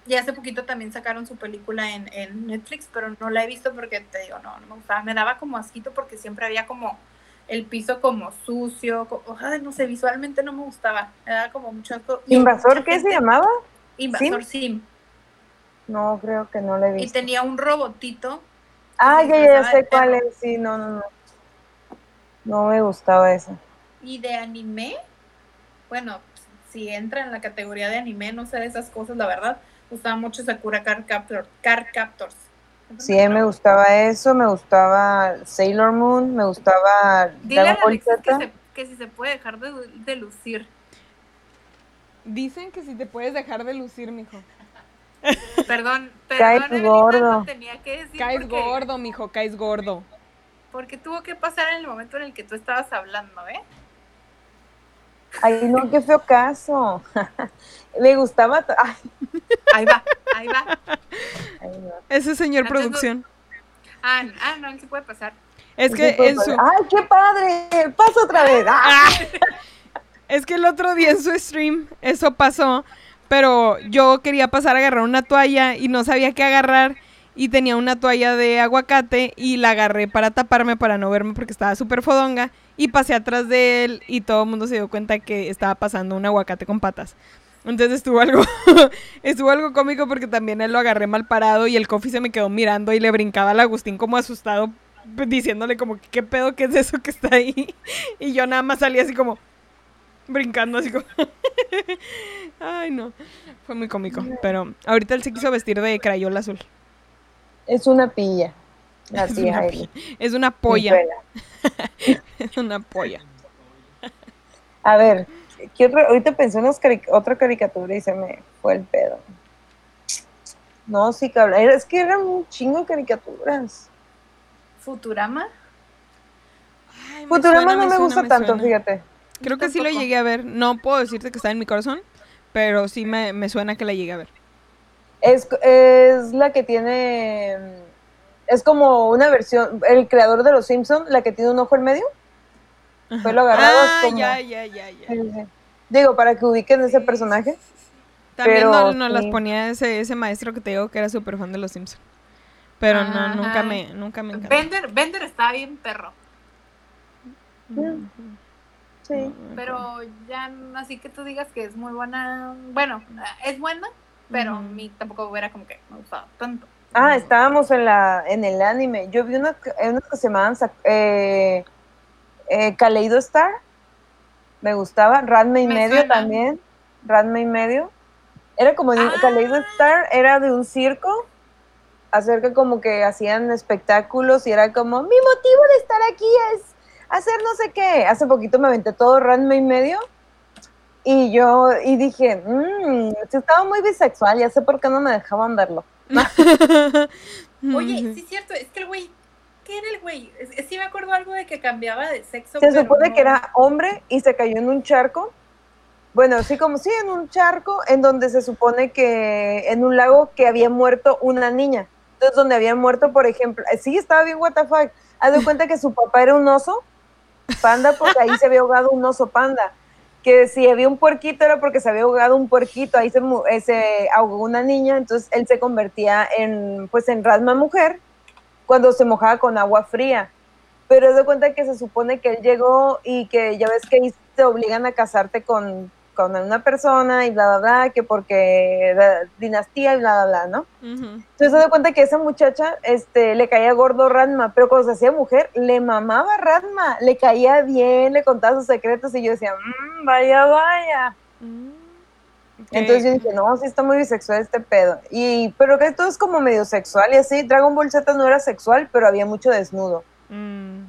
Y hace poquito también sacaron su película en, en Netflix, pero no la he visto porque te digo, no, no me gustaba. Me daba como asquito porque siempre había como el piso como sucio. co- ay, no sé, visualmente no me gustaba. Me daba como mucho asco. Y ¿Invasor qué se llamaba? Invasor Sim. No, creo que no lo he Y visto. tenía un robotito. Ah, ya, ya sé cuál es, sí, no, no, no. No me gustaba eso. Y de anime, bueno, si entra en la categoría de anime, no sé de esas cosas, la verdad. Gustaba mucho Sakura Car, Captor, Car Captors. Sí, me gustaba eso, me gustaba Sailor Moon, me gustaba Dile a Dragon Ball Alexis que, Z. se- que si se puede dejar de, de lucir. Dicen que si te puedes dejar de lucir, mijo. Perdón, Caes perdón, Evelina, gordo. lo tenía que decir Caes porque, gordo, mijo, caes gordo. porque tuvo que pasar en el momento en el que tú estabas hablando, ¿eh? Ay, no, qué feo caso. me gustaba. Ay, Ahí va, ahí va. no. Ese señor Entonces, producción. Ah, n- ah, no, él sí puede pasar. Es que en su... ¡Ay, qué padre! ¡Pasa otra vez! ¡Ah! Es que el otro día en su stream eso pasó, pero yo quería pasar a agarrar una toalla y no sabía qué agarrar y tenía una toalla de aguacate y la agarré para taparme para no verme porque estaba súper fodonga y pasé atrás de él y todo el mundo se dio cuenta que estaba pasando un aguacate con patas. Entonces estuvo algo, estuvo algo cómico porque también él lo agarré mal parado y el coffee se me quedó mirando y le brincaba al Agustín como asustado pues, diciéndole como qué pedo qué es eso que está ahí y yo nada más salí así como brincando así como ay no fue muy cómico pero ahorita él se quiso vestir de crayola azul Es una pilla. La Es tía una es una polla. Es una polla A ver, ¿qué otra- ahorita pensé en cari- otra caricatura y se me fue el pedo. No, sí, cabrón. Es que eran un chingo de caricaturas. Futurama. Ay, me Futurama suena, no me suena, gusta tanto, suena. fíjate. creo que sí lo llegué a ver no puedo decirte que está en mi corazón pero sí me, me suena que la llegué a ver Es, es la que tiene. Es como una versión. El creador de los Simpsons, la que tiene un ojo en medio. Fue lo agarrado ah, como- ya ya ya. Digo, para que ubiquen ese personaje. También Pero nos, nos las ponía ese, ese maestro que te digo que era súper fan de los Simpsons. Pero no, nunca me, nunca me encantó. Bender, Bender estaba bien perro. Mm. Sí. Pero ya así que tú digas que es muy buena. Bueno, es buena, pero a mí tampoco era como que me gustaba tanto. Ah, estábamos en la en el anime. Yo vi unas unas que se llamaban eh, eh, Kaleido Star. Me gustaba. Ranma y Me medio suena. también. Ranma y medio. Era como de- Ah. Kaleido Star era de un circo. Acerca como que hacían espectáculos y era como mi motivo de estar aquí es hacer no sé qué. Hace poquito me aventé todo Ranma y medio. Y yo, y dije, mmm, estaba muy bisexual, ya sé por qué no me dejaban verlo. Oye, sí es cierto, es que el güey. ¿Qué era el güey? Sí me acuerdo algo de que cambiaba de sexo. Se supone no- que era hombre y se cayó en un charco. Bueno, así como sí, en un charco en donde se supone que en un lago que había muerto una niña. Entonces, donde había muerto, por ejemplo, eh, sí, estaba bien, what the fuck. Haz de cuenta que su papá era un oso panda porque ahí se había ahogado un oso panda. que si había un puerquito era porque se había ahogado un puerquito, ahí se, eh, se ahogó una niña, entonces él se convertía en, pues en Rasma mujer cuando se mojaba con agua fría. Pero de cuenta que se supone que él llegó y que ya ves que te obligan a casarte con, con una persona y bla, bla, bla, que porque la dinastía y bla, bla, bla, ¿no? Ujú. Entonces se da cuenta que esa muchacha este, le caía gordo Ranma, pero cuando se hacía mujer, le mamaba Ranma, le caía bien, le contaba sus secretos y yo decía, "Mm, vaya, vaya. Mm. Entonces yo dije, no, sí está muy bisexual este pedo. Y, pero que todo es como medio sexual y así. Dragon Ball Z no era sexual, pero había mucho desnudo. Mm.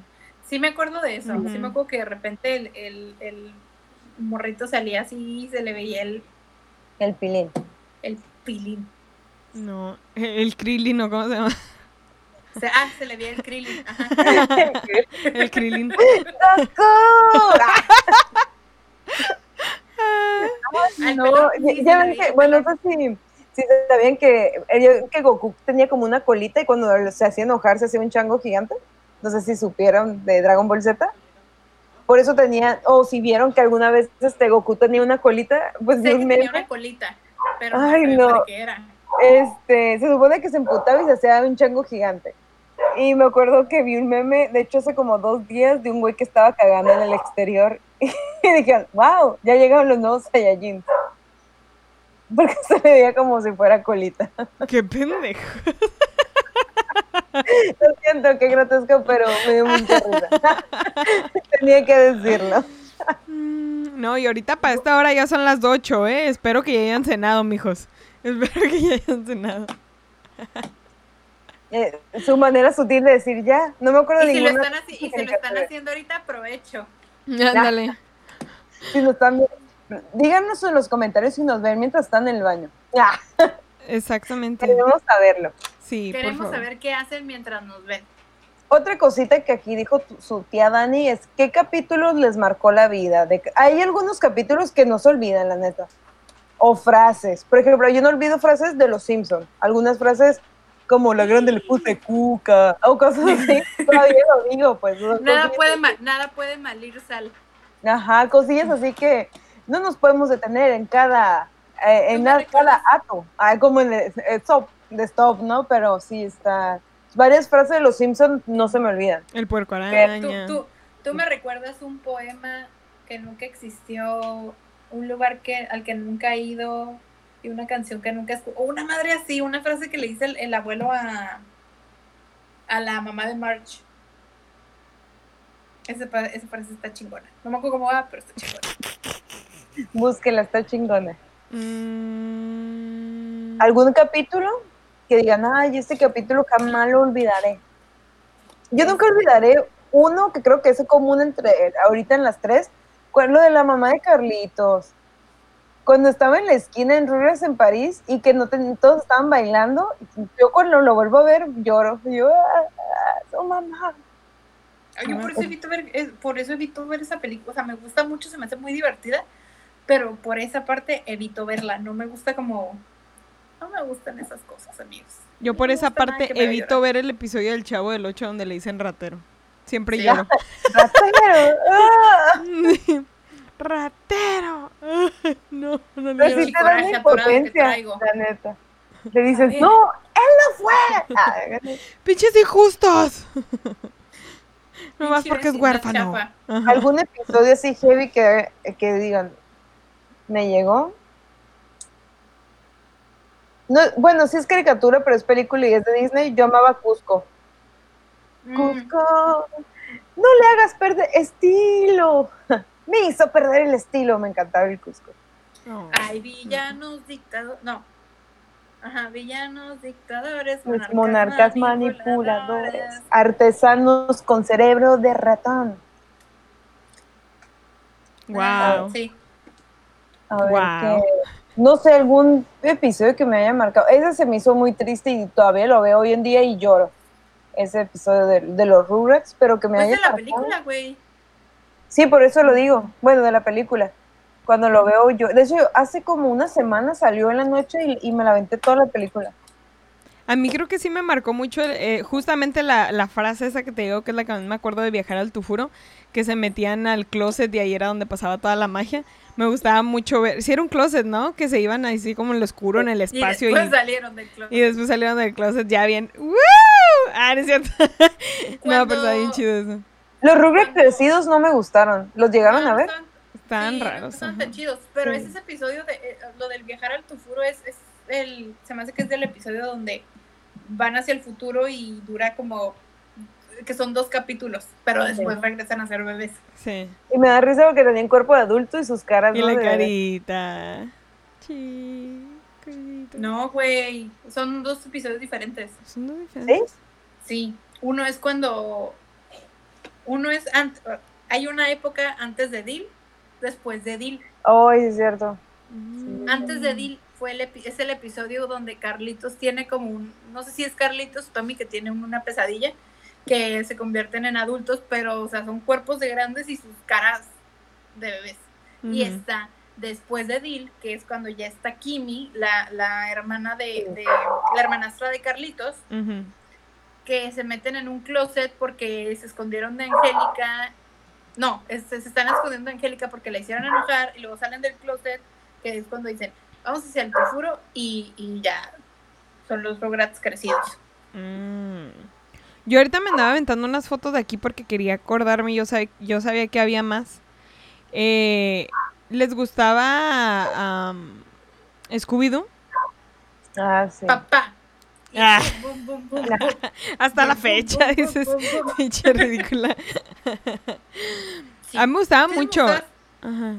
Sí me acuerdo de eso. Ujú. Sí me acuerdo que de repente el, el, el morrito salía así y se le veía el, El pilín. el pilín. No, el Krillin, ¿no? ¿Cómo se llama? O sea, ah, se le veía el krillin. Ajá. El Krillin. No, ya, sí, ven que, bueno, sé si, si sabían que, eh, que Goku tenía como una colita y cuando se hacía enojar se hacía un chango gigante. No sé si supieron de Dragon Ball Z. Por eso tenía, o si vieron que alguna vez este Goku tenía una colita, pues un tenía una colita, pero Ay, no no. qué era. este, se supone que se emputaba y se hacía un chango gigante. Y me acuerdo que vi un meme, de hecho hace como dos días, de un güey que estaba cagando en el exterior. Y dije, wow, ya llegaron los nuevos Saiyajins. Porque se le veía como si fuera colita. Qué pendejo. Lo siento, qué grotesco, pero me dio mucha risa. Tenía que decirlo. Mm, No, y ahorita para esta hora ya son las 8, ¿eh? Espero que ya hayan cenado, mijos. Espero que ya hayan cenado. Eh, su manera sutil de decir ya. No me acuerdo Y de si, lo ninguna. están, así, y si lo están haciendo ahorita, aprovecho. Ándale. Si nos están viendo. Díganos en los comentarios si nos ven mientras están en el baño. Ya, Exactamente. queremos saberlo. Sí, por Queremos favor. saber qué hacen mientras nos ven. Otra cosita que aquí dijo tu- su tía Dani es qué capítulos les marcó la vida. De, hay algunos capítulos que no se olvidan, la neta. O frases. Por ejemplo, yo no olvido frases de los Simpsons. Algunas frases como la grande le puse cuca o cosas así. Todavía lo digo, pues. Nada puede, así. ma- nada puede malir sal. Ajá, cosillas así que no nos podemos detener en cada, eh, ¿Tú en cada recuerdas? ato. Ah, como en el, el stop, de stop, ¿no? Pero sí está. Varias frases de los Simpsons no se me olvidan. El puerco Tú, araña. tú, tú me recuerdas un poema que nunca existió, un lugar que, al que nunca he ido y una canción que nunca escuché. O una madre así, una frase que le dice el, el abuelo a, a la mamá de March. Esa, esa frase está chingona. No me acuerdo cómo va, pero está chingona. Búsquela, está chingona. Mm, ¿Algún capítulo que digan, ay, este capítulo jamás lo olvidaré? Yo nunca olvidaré uno que creo que es común entre ahorita en las tres, fue lo de la mamá de Carlitos. Cuando estaba en la esquina en Rugrats en París y que no ten- todos estaban bailando, yo cuando lo vuelvo a ver lloro. Yo, ah, ah, mamá. Ay, Yo por eso evito ver, por eso evito ver esa película. O sea, me gusta mucho, se me hace muy divertida, pero por esa parte evito verla. No me gusta como. No me gustan esas cosas, amigos. Yo por esa parte evito ver el episodio del Chavo del 8 donde le dicen ratero. Siempre Sí. lloro. Ratero, ah. ¡Ratero! no, no le Pero lloro. sí te da impotencia, la neta. Le dices, no, él no fue. ¡Pinches injustos! Nomás Pinche porque es huérfano. algún episodio así heavy que, que digan, me llegó. No, bueno, sí es caricatura, pero es película y es de Disney. Yo amaba Cusco. Mm, Cusco, no le hagas perder estilo. Me hizo perder el estilo, me encantaba el Cusco. No. Hay villanos dictadores. No. Ajá, villanos dictadores. Monarcas manipuladores, artesanos con cerebro de ratón. Wow. Sí. A ver, que- no sé, algún episodio que me haya marcado. Ese se me hizo muy triste y todavía lo veo hoy en día y lloro. Ese episodio de, de los Rugrats, pero que me Pues haya de la marcado. película, güey. Sí, por eso lo digo. Bueno, de la película. Cuando lo veo yo. De hecho, hace como una semana salió en la noche y, y me la aventé toda la película. A mí creo que sí me marcó mucho eh, justamente la, la frase esa que te digo, que es la que más me acuerdo de viajar al Tufuro, que se metían al closet y ahí era donde pasaba toda la magia. Me gustaba mucho ver. Sí, era un closet, ¿no? Que se iban así como en lo oscuro, en el Y espacio. Y, después salieron del club. y después salieron del closet ya bien. ¡Woo! Ah, no es cierto. no, pero está bien chido eso. Los Rugrats crecidos no me gustaron. ¿Los llegaron a ver? Sí, no raros. ajá. tan chidos. Pero Sí. ese, episodio de eh, lo del viajar al futuro es, es el. Se me hace que es del episodio donde van hacia el futuro y dura como. que son dos capítulos, pero después regresan a ser bebés. Sí. Y me da risa porque tenían cuerpo de adulto y sus caras Y no la de carita. Chiquita. No, güey. Son dos episodios diferentes. Son dos diferentes. Sí. Uno es cuando. Uno es. hay una época antes de Deal, después de. Ay, sí, es cierto. Mm. Antes de Deal fue el epi- es el episodio donde Carlitos tiene como un, no sé si es Carlitos o Tommy que tiene un- una pesadilla, que se convierten en adultos, pero o sea, son cuerpos de grandes y sus caras de bebés. Y está después de Deal, que es cuando ya está Kimi, la, la hermana de, de- la hermanastra de Carlitos. Que se meten en un closet porque se escondieron de Angélica. No, es- se están escondiendo de Angélica porque la hicieron enojar y luego salen del closet, que es cuando dicen, vamos hacia el futuro y, y ya son los Rugrats crecidos. Mm. Yo ahorita me andaba aventando unas fotos de aquí porque quería acordarme, yo, sab- yo sabía que había más. Eh, ¿Les gustaba am, Scooby-Doo? Ah, sí. Papá. Ah. bum, bum, bum, bum. Hasta la fecha, dices, pinche ridícula. Sí. A mí me gustaba ¿Sí les mucho. Ajá.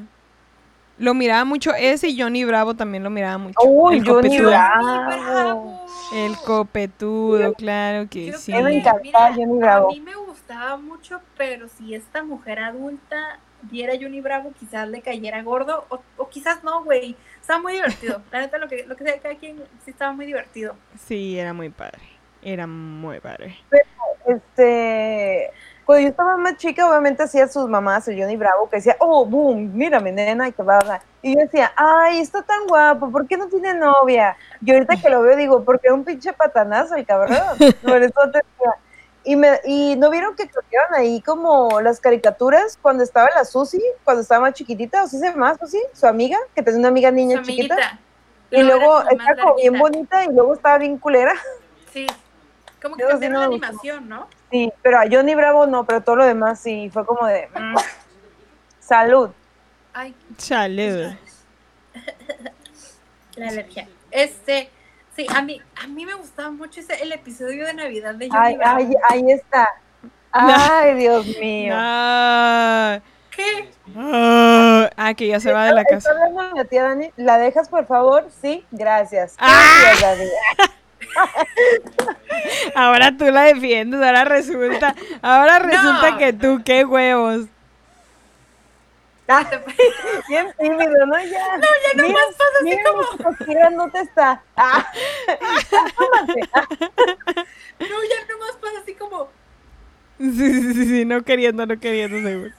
Lo miraba mucho, ese y Johnny Bravo también lo miraba mucho. Uy, el Johnny copetudo. Bravo. Bravo. El copetudo, claro que Creo sí. A mí me encantaba Johnny Bravo. A mí me gustaba mucho, pero si esta mujer adulta viera a Johnny Bravo, quizás le cayera gordo, o, o quizás no, güey. Estaba muy divertido. La neta, lo que, lo que sea cada quien, sí estaba muy divertido. Sí, era muy padre. Era muy padre. Este, cuando yo estaba más chica, obviamente hacía sus mamás, el Johnny Bravo, que decía, oh, boom, mírame, nena, y que va, va. Y yo decía, ay, está tan guapo, ¿por qué no tiene novia? Y ahorita que lo veo, digo, porque es un pinche patanazo el cabrón. Por eso te decía. Y, me, y no vieron que cambiaron ahí como las caricaturas cuando estaba la Susi, cuando estaba más chiquitita, o sí se llama Susi, su amiga, que tenía una amiga niña Su chiquita. amiguita. Y luego era como más está como bien bonita y luego estaba bien culera. Sí. Como que cambiaron la animación, ¿no? Sí, pero a Johnny Bravo no, pero todo lo demás sí, fue como de mm, salud. Ay, Chale. la alergia. Este, sí, a mí, a mí me gustaba mucho ese, el episodio de Navidad de Johnny Ay, Bravo. ay, ahí está. Ay, Dios mío. Ah, ¿Qué? ah, que ya se va de la casa. tía Dani. ¿La dejas, por favor? Sí, gracias. Ah. Dani. Ahora tú la defiendes, ahora resulta, ahora resulta No. que tú, qué huevos. Ah, bien tímido, ¿no? Ya. No, ya no más pasa así como. no te está. Ah. Cálmate. Ah, No, ya nomás pasa así como. Sí, sí, sí, sí, no queriendo, no queriendo, seguro.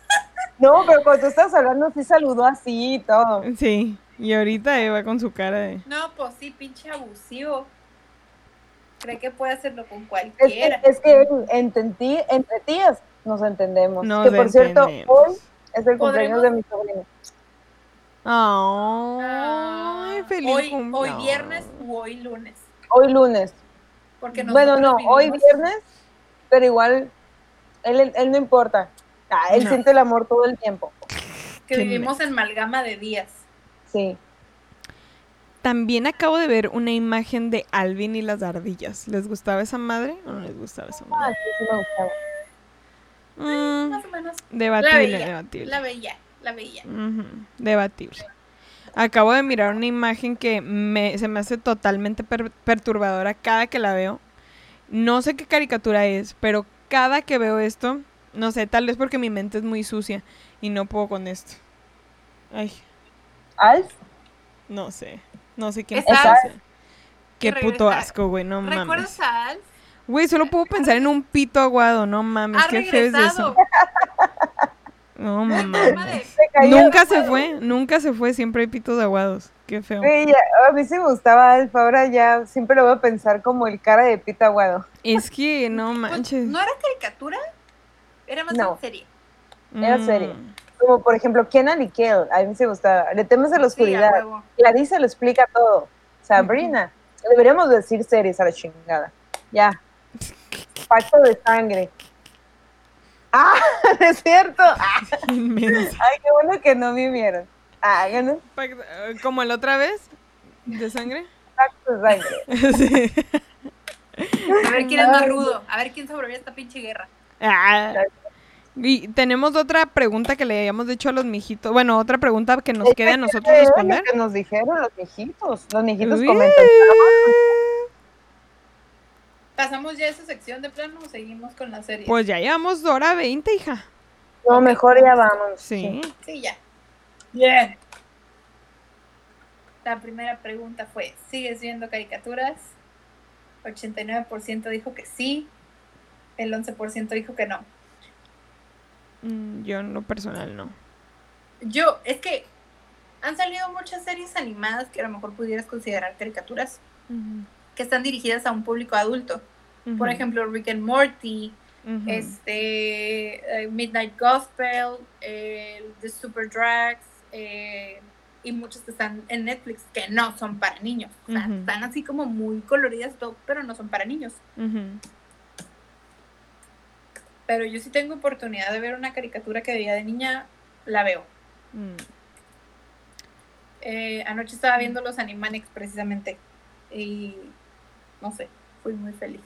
No, pero cuando tú estás hablando, sí saludó así y todo. Sí, y ahorita Eva con su cara de... No, pues sí, pinche abusivo. Cree que puede hacerlo con Es cualquiera. que, es que entendí, entre tías nos entendemos. Nos que por cierto, entendemos. hoy es el cumpleaños de mi sobrino. Ay, Ah, feliz hoy, viernes u hoy lunes. Hoy lunes. Porque Bueno, no, hoy viernes, pero igual, él, él, él no importa. Ah, él No. siente el amor todo el tiempo. que Qué vivimos en Malgama de días. Sí. También acabo de ver una imagen de Alvin y las ardillas. ¿Les gustaba esa madre o no les gustaba esa Ah, madre? sí, sí me gustaba. Mm, Más o menos. La debatible, veía, debatible. la veía, la veía. Debatible. Acabo de mirar una imagen que me, se me hace totalmente per- perturbadora cada que la veo. No sé qué caricatura es, pero cada que veo esto, no sé, tal vez porque mi mente es muy sucia y no puedo con esto. Ay, Alf, no sé. No sé quién Es. Alf. Qué puto asco, güey, no mames. ¿Recuerdas a Alf? Güey, solo puedo pensar en un pito aguado, no mames, Ha qué feo es eso. No mames. de- se. Nunca se fue, nunca se fue, siempre hay pitos aguados. Qué feo. Ya, a mí sí me gustaba Alf, ahora ya siempre lo voy a pensar como el cara de Pita Aguado. Es que no Pues, manches. ¿No era caricatura? Era más No. en serie. era serie. Mm, como por ejemplo Kenan y Kel, a mí se gustaba. Le temes a la Sí, a oscuridad. huevo. Clarissa lo explica todo. Sabrina. Deberíamos decir series a la chingada. Ya. Pacto de sangre. Ah, es cierto. Ah, ay, qué bueno que no vivieron. Ah, ¿no? Eh, Como la otra vez, de sangre. Pacto de sangre. Sí. A ver quién es más rudo. A ver quién sobrevive a esta pinche guerra. Ah. Y tenemos otra pregunta que le habíamos dicho a los mijitos. Bueno, otra pregunta que nos queda a nosotros Era lo responder. que nos dijeron los viejitos. Los viejitos Uy. ¿Pasamos ya esa sección de plano o seguimos con la serie? Pues ya llevamos hora 20, hija. No, mejor ya vamos. Sí. Sí, ya. Bien. La primera pregunta fue, ¿sigues viendo caricaturas? 89% dijo que sí, el 11% dijo que no. Mm, Yo en lo personal no. Yo, es que han salido muchas series animadas que a lo mejor pudieras considerar caricaturas, que están dirigidas a un público adulto. Por ejemplo, Rick and Morty, este, eh, Midnight Gospel, eh, The Super Drags, eh, y muchas que están en Netflix que no son para niños. O sea, están así como muy coloridas, todo, pero no son para niños. Pero yo sí tengo oportunidad de ver una caricatura que veía de niña, la veo. Mm. Eh, anoche estaba viendo los Animaniacs precisamente y no sé, fui muy feliz.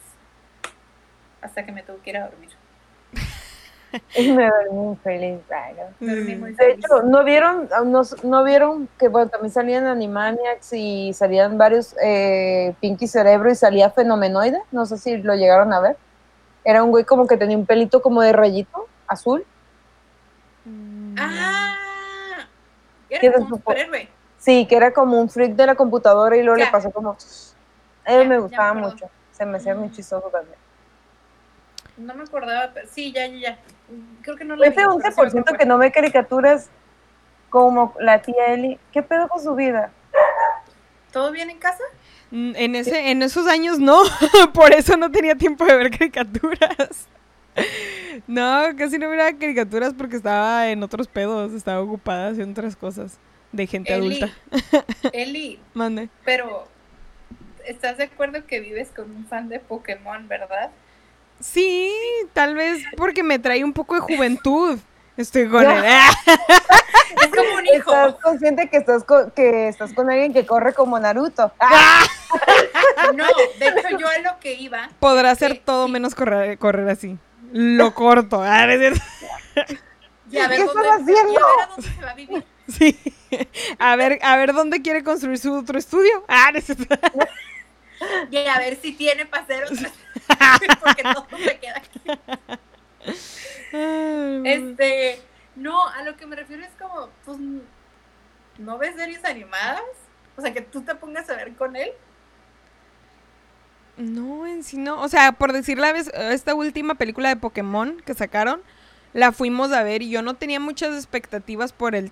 Hasta que me tuve que ir a dormir. Me dormí muy feliz. claro. Dormí muy De feliz. hecho, ¿no vieron, no, no vieron que bueno, también salían Animaniacs y salían varios eh, Pinky Cerebro y salía Fenomenoide? No sé si lo llegaron a ver. Era un güey como que tenía un pelito como de rayito azul. Mm. ¡Ah! ¿Qué Era como un su- superhéroe. Sí, que era como un freak de la computadora y luego Ya. le pasó como... A él Ya, me gustaba mucho. Se me hacía muy chistoso también. No me acordaba, pero sí, ya, ya, ya. Creo que no lo. Ese pero sí me 11% acuerdo. que no ve caricaturas como la tía Eli, ¿qué pedo con su vida? ¿Todo bien en casa? Mm, En, ese, en esos años no, por eso no tenía tiempo de ver caricaturas. No, casi no miraba caricaturas porque estaba en otros pedos, estaba ocupada haciendo otras cosas de gente Eli, adulta. Eli, Mande. pero ¿estás de acuerdo que vives con un fan de Pokémon, verdad? Sí, tal vez porque me trae un poco de juventud. Estoy con él. Es como un hijo. Estás consciente que estás con, que estás con alguien que corre como Naruto. Ah, No, de hecho yo a lo que iba, Podrá ser Sí, todo sí. menos correr, correr así. Lo corto. Ah, ¿no es cierto? y a ver ¿Qué estás haciendo? a ver a dónde se va a vivir. Sí. A ver, a ver dónde quiere construir su otro estudio. Ah, ¿no es cierto? Y a ver si tiene para hacer otra. Porque todo se queda aquí. Este, no, a lo que me refiero es como, pues, ¿no ves series animadas? O sea, que tú te pongas a ver con él. No, en sí no. O sea, por decir la vez, esta última película de Pokémon que sacaron, la fuimos a ver y yo no tenía muchas expectativas por el,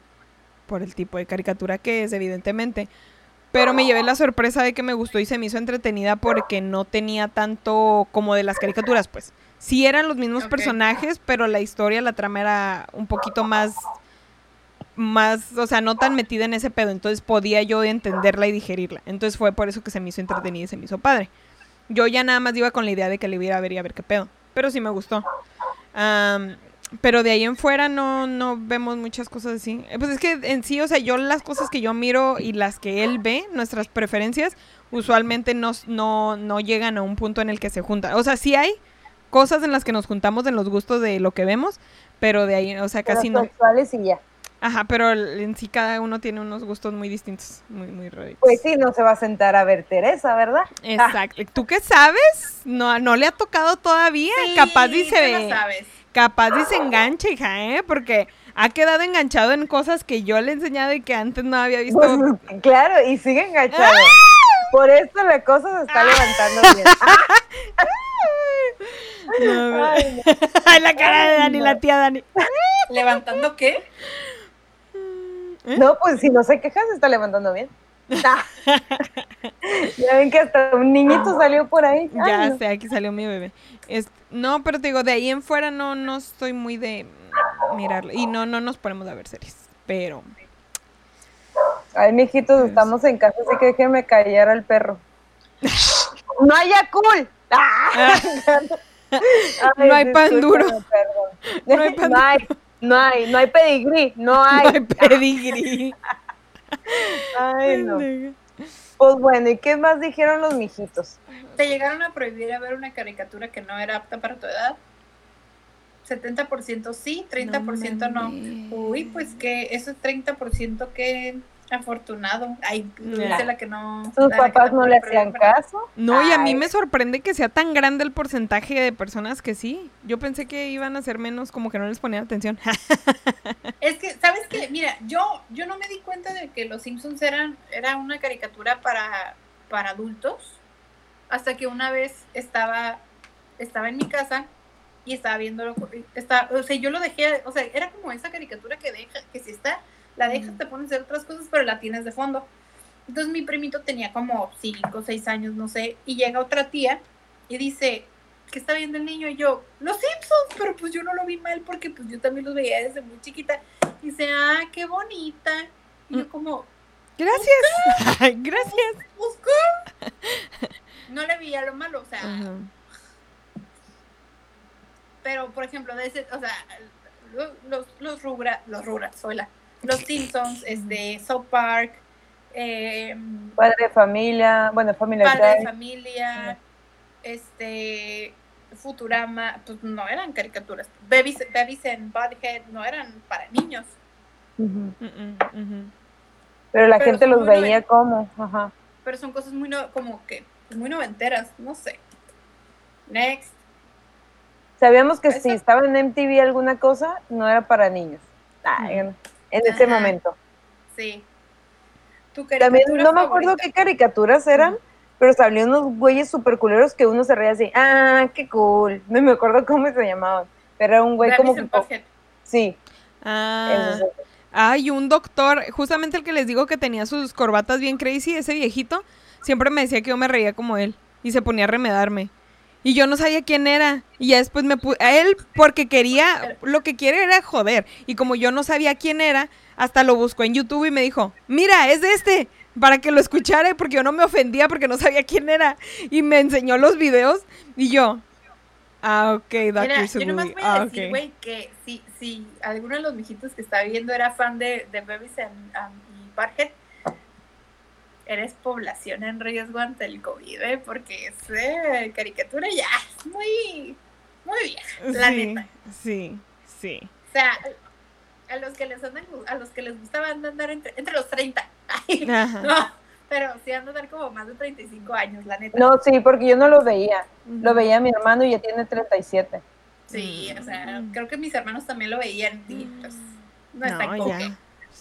por el tipo de caricatura que es, evidentemente. Pero me llevé la sorpresa de que me gustó y se me hizo entretenida porque no tenía tanto como de las caricaturas, pues. Sí eran los mismos personajes, pero la historia, la trama era un poquito más más, o sea, no tan metida en ese pedo, entonces podía yo entenderla y digerirla. Entonces fue por eso que se me hizo entretenida y se me hizo padre. Yo ya nada más iba con la idea de que le iba a ver y a ver qué pedo, pero sí me gustó. Pero de ahí en fuera no, no vemos muchas cosas así. Eh, Pues es que en sí, o sea, yo las cosas que yo miro y las que él ve, nuestras preferencias, usualmente no, no, no llegan a un punto en el que se juntan. O sea, sí hay cosas en las que nos juntamos en los gustos de lo que vemos, pero de ahí, o sea, casi los no. sexuales y ya. Ajá, pero en sí cada uno tiene unos gustos muy distintos, muy, muy raritos. Pues sí, no se va a sentar a ver Teresa, ¿verdad? Exacto. ¿Tú qué sabes? No, no le ha tocado todavía. capaz dice, tú lo sabes. Capaz dice engancha, hija, ¿eh? Porque ha quedado enganchado en cosas que yo le he enseñado y que antes no había visto. Pues, claro, y sigue enganchado. Por eso la cosa se está levantando bien. No, me- Ay, no. La cara de Dani, la tía Dani. ¿Levantando qué? ¿Eh? No, pues si no se queja, se está levantando bien. Ah. ya ven que hasta un niñito salió por ahí. Ay, Ya no. sé, aquí salió mi bebé. Es- no, pero te digo, de ahí en fuera no, no estoy muy de... mirarlo. Y no, no nos ponemos a ver series. Pero. Ay, mijitos, estamos en casa, así que déjenme callar al perro. ¡No hay cool! No hay pan duro. No hay, no hay, no hay, no hay pedigrí, no hay. No hay pedigrí. Ay, no. Pues bueno, ¿y qué más dijeron los mijitos? ¿Te llegaron a prohibir a ver una caricatura que no era apta para tu edad? 70% sí, 30% no. mames. Uy, pues que ese 30% que afortunado. Ay, dice la que no. ¿Sus papás no le hacían caso? No, y a mí me sorprende que sea tan grande el porcentaje de personas que sí. Yo pensé que iban a ser menos, como que no les ponían atención. Es que, ¿sabes qué? Mira, yo, yo no me di cuenta de que Los Simpsons eran era una caricatura para, para adultos hasta que una vez estaba, estaba en mi casa y estaba viendo, está, o sea, yo lo dejé, o sea, era como esa caricatura que deja, que si está, la dejas, te pones a hacer otras cosas, pero la tienes de fondo. Entonces mi primito tenía como 5 o 6 años, no sé, y llega otra tía y dice, ¿qué está viendo el niño? Y yo, Los Simpsons, pero pues yo no lo vi mal porque pues yo también los veía desde muy chiquita. Y dice, ah, qué bonita. Y yo Mm. como, Gracias. Gracias. No le veía lo malo, o sea, pero por ejemplo, de ese, o sea, lo- los, los Rugrats, los Rugrats, hola, los Simpsons, este, South Park, eh, Padre de familia, bueno, familia Padre de. Familia, este, Futurama, pues no eran caricaturas. Babies, Babies and Butthead no eran para niños. Mm, mm. Pero la Pero gente los veía como, ajá. pero son cosas muy no, como que muy noventeras, no sé. Next. Sabíamos que si estaba en MTV alguna cosa, no era para niños. Ah, en, ese momento. Sí. Tu También no me acuerdo qué caricaturas eran, pero salían unos güeyes super culeros que uno se reía así, ah, qué cool. No me acuerdo cómo se llamaban, pero era un güey como que... Sí, Ah. Hay un doctor, justamente el que les digo que tenía sus corbatas bien crazy, ese viejito, siempre me decía que yo me reía como él y se ponía a remedarme. Y yo no sabía quién era. Y ya después me puse... A él, porque quería... Lo que quiere era joder. Y como yo no sabía quién era, hasta lo buscó en YouTube y me dijo, mira, es de este. Para que lo escuchara, porque yo no me ofendía porque no sabía quién era. Y me enseñó los videos y yo... Ah, ok, Mira, yo nomás voy a Ah, decir, güey, que si, si alguno de los mijitos que está viendo era fan de, de Beavis and, um, y Butthead, eres población en riesgo ante el COVID, ¿eh? porque esa caricatura ya es muy, muy vieja, la sí, neta. sí, sí. O sea, a los que les andan, a los que les gustaba andar entre, entre los 30. Ay, Ajá. no, pero sí han de andar como más de 35 años, la neta. No, sí, porque yo no lo veía. Lo veía mi hermano y ya tiene 37. Sí, o sea, Mm. creo que mis hermanos también lo veían y pues no, está como ya. que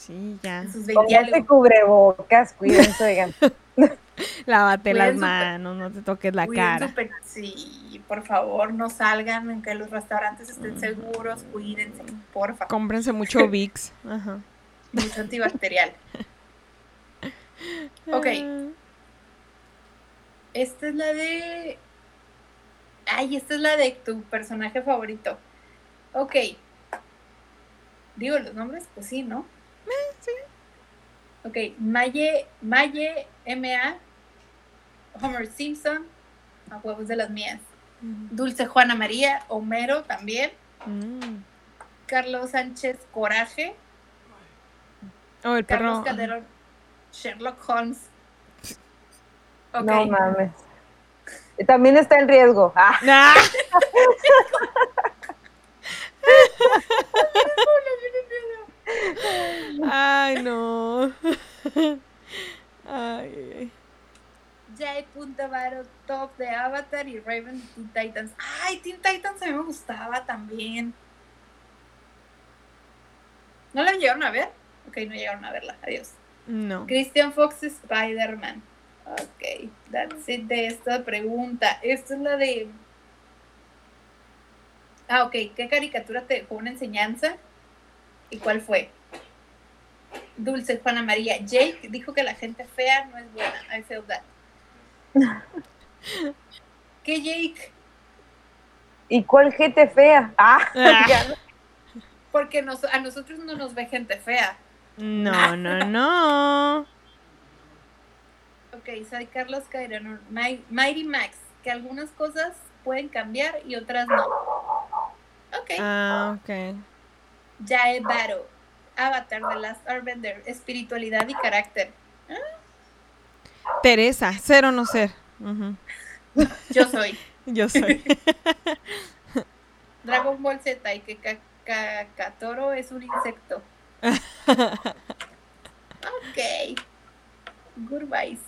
Sí, ya. en sus 20 Pónganse algo. cubrebocas, cuídense, oigan. Lávate las Cuiden manos, no te toques la cara. su pe- Sí, por favor, no salgan, aunque los restaurantes estén Mm. seguros, cuídense, porfa. Cómprense mucho VIX. Ajá. Mucho antibacterial. Ok. Ah. Esta es la de. Ay, esta es la de tu personaje favorito. Ok. Digo los nombres, pues sí, ¿no? Sí. Ok, Maye, Maye, M.A., Homer Simpson, a huevos de las mías. Dulce Juana María, Homero también. Mm. Carlos Sánchez Coraje, Oh, el Carlos perro. Calderón, Sherlock Holmes. Ok. No mames. También está en riesgo. Ah, Ah. Ay, no. Ay, ay, ay. Jay Punta Varo, Top de Avatar y Raven de Teen Titans. Ay, Teen Titans a mí me gustaba también. ¿No la llegaron a ver? Ok, no llegaron a verla. Adiós. No. Christian Fox Spider-Man. Ok, that's it de esta pregunta. Esta es la de. Ah, ok. ¿Qué caricatura te dejó una enseñanza? ¿Y cuál fue? Dulce Juana María. Jake dijo que la gente fea no es buena. I feel that. ¿Qué Jake? ¿Y cuál gente fea? Ah, Ah. Porque nos- a nosotros no nos ve gente fea. No, no, no. Ok, soy Carlos Cairano, Mi- Mighty Max, que algunas cosas pueden cambiar y otras no. Ok, Ah, ok. Jae Baro, Avatar de Last Airbender, espiritualidad y carácter. Teresa, ser o no ser. Yo soy Yo soy. Dragon Ball Z y que Ka- Kakatoro es un insecto. Ok. Goodbyes.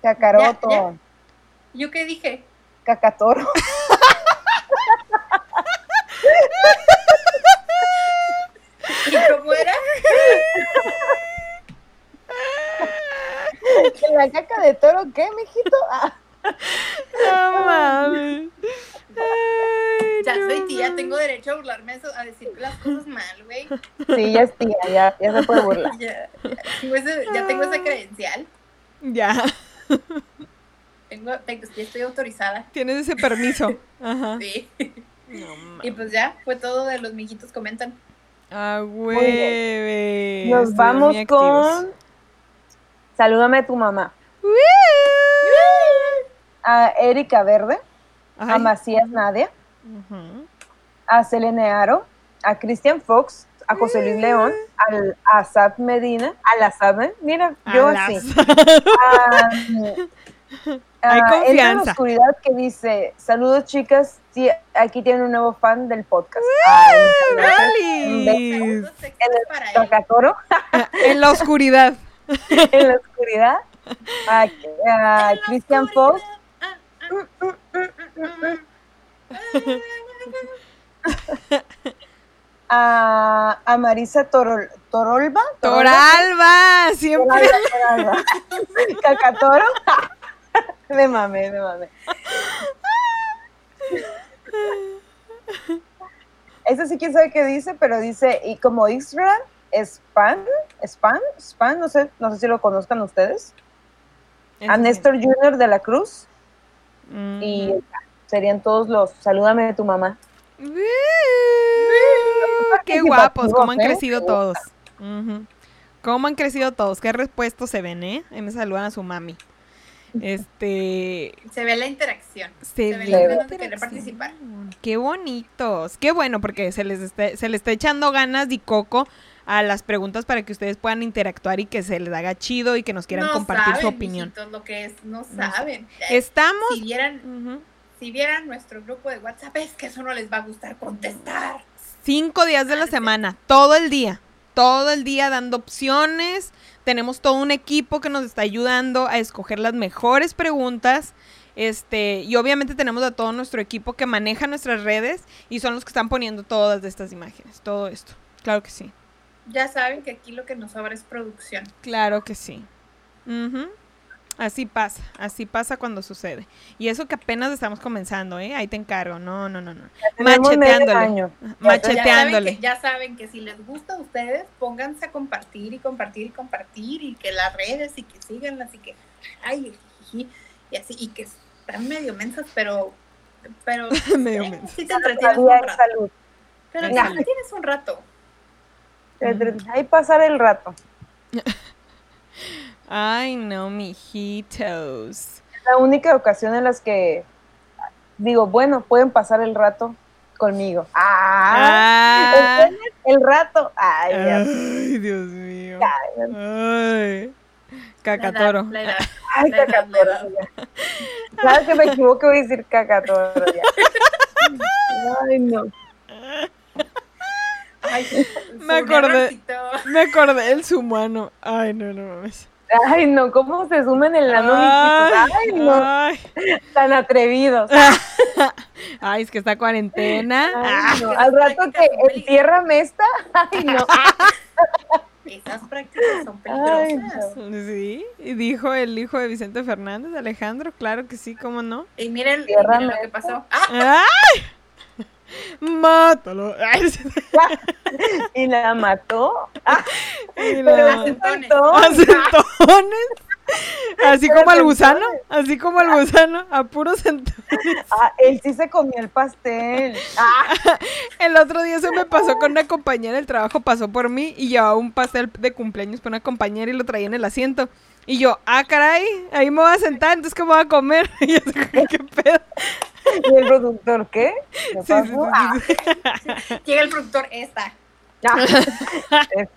Cacaroto. Ya, ya. ¿Yo qué dije? Cacatoro. ¿Y cómo era? ¿La caca de toro qué, mijito? Ah, No mames. Ay, Ya no soy tía, mames. tengo derecho a burlarme eso- a decir las cosas mal, güey. sí, ya es tía, ya, ya se puede burlar. Ya, ya tengo ese- ya tengo esa credencial. Ya, Tengo, tengo- ya estoy autorizada. tienes ese permiso. Ajá. Sí. No Y pues ya, fue todo de los mijitos comentan. A bien. hueves. Nos vamos con. Salúdame a tu mamá. A Erika Verde, a. Macías Nadia, a Selene Aro, a Cristian Fox, a José Luis León, al, a Asad Medina, a la Saben, mira, yo así. Hay a Entra en la confianza. oscuridad que dice, saludos chicas, sí, aquí tienen un nuevo fan del podcast. Ay. ¡Feliz! Saludos extras El En la oscuridad. en la oscuridad. A, Ah, ah, a, a Marisa Torol, Torolba. Toralba, siempre. Toralba, Toralba. Cacatoro. Me mamé, me mamé. Ese sí quién sabe qué dice, pero dice, y como Israel, Span, Span, Span, no sé, no sé si lo conozcan ustedes. A Néstor Junior de la Cruz. Mm. Y serían todos los, salúdame de tu mamá. Qué guapos, cómo han ¿eh? crecido todos. Cómo han crecido todos, qué respuestos se ven, ¿eh? Me saludan a su mami. Este, Se ve la interacción. se Se ve la de querer interacción. participar. Qué bonitos. Qué bueno porque se les está, se les está echando ganas y coco a las preguntas para que ustedes puedan interactuar y que se les haga chido y que nos quieran no compartir su opinión. mijitos, lo que es, no No saben. Estamos Si vieran, si vieran nuestro grupo de WhatsApp, es que eso no les va a gustar contestar. cinco días de la semana, todo el día, todo el día dando opciones. Tenemos todo un equipo que nos está ayudando a escoger las mejores preguntas. Este, y obviamente tenemos a todo nuestro equipo que maneja nuestras redes y son los que están poniendo todas estas imágenes, todo esto. Claro que sí. Ya saben que aquí lo que nos sobra es producción. Claro que sí. Así pasa, así pasa cuando sucede. Y eso que apenas estamos comenzando, ¿eh? Ahí te encargo. No, no, no, no. Macheteándole. Ya saben, Macheteándole. que, ya saben que si les gusta a ustedes, pónganse a compartir y compartir y compartir y que las redes y que síganlas y que, ay, y así, y que están medio mensas, pero, pero Medio eh, mensas. sí te entretienes un rato. salud. Pero Ya. te entretienes un rato. Ahí pasar el rato. Ay, no, mijitos. Es la única ocasión en las que digo, bueno, pueden pasar el rato conmigo. ¡Ah! Ah. El rato. Ay. Ay, Dios mío. Ay. Cacatoro. La edad, Ay, la edad, la cacatoro. que me equivoco voy a decir cacatoro ya. Ay, no. Ay, Me acordé. Me acordé del sumano. Ay, no, no mames. Ay, no, ¿cómo se sumen en la nube? Ay, no, ay. tan atrevidos. Ay, es que está cuarentena. Ay, no. Al rato que entiérrame esta. Ay, no. Esas prácticas son Ay, peligrosas. Sí, y dijo el hijo de Vicente Fernández, Alejandro, claro que sí, cómo no. Y miren, miren lo que pasó. ¡Ah! ¡Ay! Mátalo. Y la mató. y Pero la- faltó. acentones. Así Pero como al gusano. Así como el gusano, a puros centones. Ah, él sí se comió el pastel. Ah, El otro día se me pasó con una compañera del trabajo, pasó por mí y llevaba un pastel de cumpleaños para una compañera y lo traía en el asiento. Y yo, ah, caray, ahí me voy a sentar, entonces ¿qué me voy a comer? Y yo, ¿qué pedo? y el productor, ¿qué? ¿Qué Sí, sí, sí, pasó? Ah, sí, sí. Llega el productor, esta. ah. Es-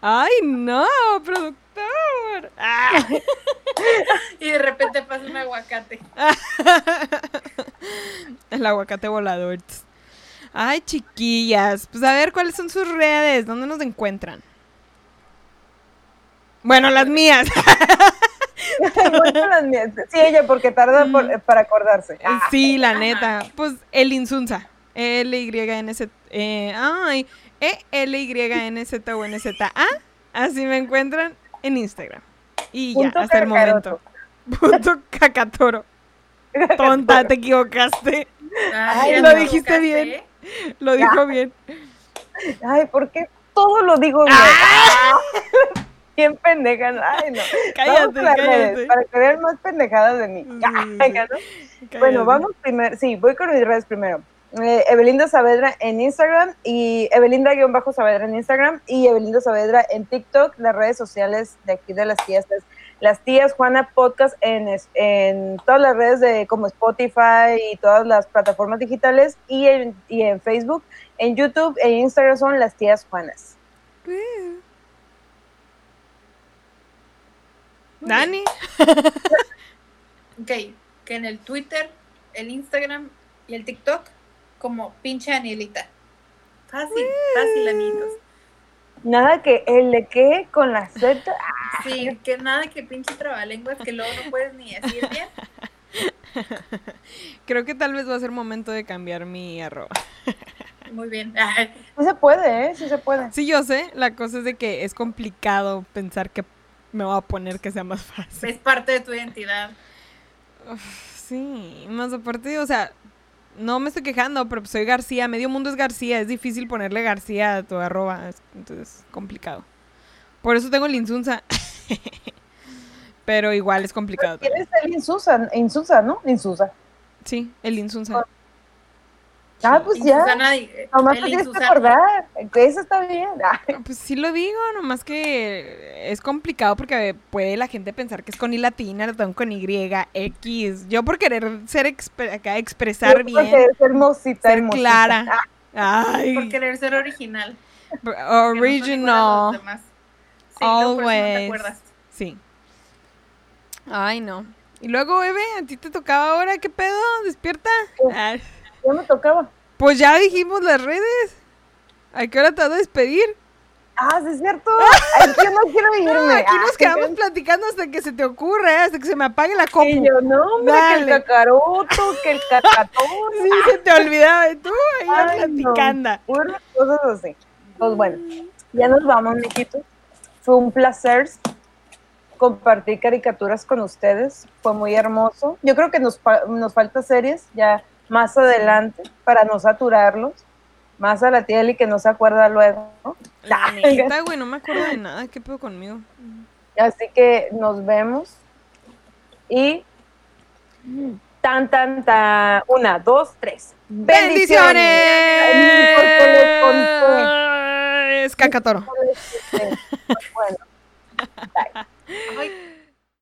Ay, no, productor. Ah. Y de repente pasa un aguacate. El aguacate volador. Ay, chiquillas. Pues a ver, ¿cuáles son sus redes? ¿Dónde nos encuentran? Bueno, las mías. Sí, ella, porque tarda por- para acordarse. Ah, Sí, la neta. Pues el Insunza. L-Y-N-Z. Eh, ay, E-L-Y-N-Z o N-Z-A. Así me encuentran en Instagram. Y ya, Punto hasta el momento. Punto cacatoro. Tonta, te equivocaste. Ah, Ay, lo te dijiste equivocaste, bien. ¿eh? Lo dijo bien. Ay, ¿por qué todo lo digo bien? Ah, Bien pendeja. Ay, no. Cállate. Para que vean más pendejadas de mí. ¿no? Bueno, vamos primero. Sí, voy con mis redes primero. Eh, Evelinda Saavedra en Instagram y Evelinda-Saavedra en Instagram y Evelinda Saavedra en TikTok. Las redes sociales de aquí de las tías Las Tías Juana Podcast en, en todas las redes de como Spotify y todas las plataformas digitales y en, y en Facebook. En YouTube e Instagram son Las Tías Juanas. Dani. Ok, que en el Twitter, el Instagram y el TikTok, como pinche Anielita. Fácil, fácil, amigos. Nada que el de qué con la Z. Sí, que nada que pinche trabalenguas que luego no puedes ni decir bien. Creo que tal vez va a ser momento de cambiar mi arroba. Muy bien. Sí se puede, ¿eh? Sí se puede. Sí, yo sé. La cosa es de que es complicado pensar que me voy a poner que sea más fácil. Es parte de tu identidad. Sí, más aparte, o sea, no me estoy quejando, pero soy García. Medio mundo es García. Es difícil ponerle García a tu arroba. es- Entonces, complicado. Por eso tengo el Insunza. pero igual es complicado. ¿Quieres el Insusa? Insusa, ¿no? Insusa. Sí, el Insunza. Ah, pues Y ya. Susana, Nomás te tienes que acordar. Que eso está bien. Ay, Pues sí lo digo, nomás que es complicado porque puede la gente pensar que es con I latina, con Y, X. Yo por querer ser exp- acá, expresar yo bien, porque es hermosita, ser hermosita. clara. Ah, Por Ay, querer ser original. no original. Sí, por eso no te Always. acuerdas. Sí. Ay, no. Y luego, bebé, a ti te tocaba ahora, ¿qué pedo? ¿Despierta? ¿Qué? Ya me tocaba. pues ya dijimos las redes. ¿A qué hora te vas a despedir? Ah, sí es cierto. Ay, yo no quiero irme. No, aquí Ah, nos quedamos platicando hasta que se te ocurra, ¿eh? hasta que se me apague la copa. Y yo, no, hombre, que el Dale. cacaroto, que el cacatón. Sí, se te olvidaba. Y tú ahí Ay, no. platicando. Puras cosas así. Pues bueno, ya nos vamos, mijitos. Fue un placer compartir caricaturas con ustedes. Fue muy hermoso. Yo creo que nos, nos falta series ya más adelante para no saturarlos. Más a la tía Eli que no se acuerda luego. ¿no? La neta, güey, no me acuerdo de nada. ¿Qué pedo conmigo? Así que nos vemos. Y tan, tan, tan. Una, dos, tres. ¡Bendiciones! Ay, ¿por qué les conté? Es cacatoro. Bueno, bye. Ay,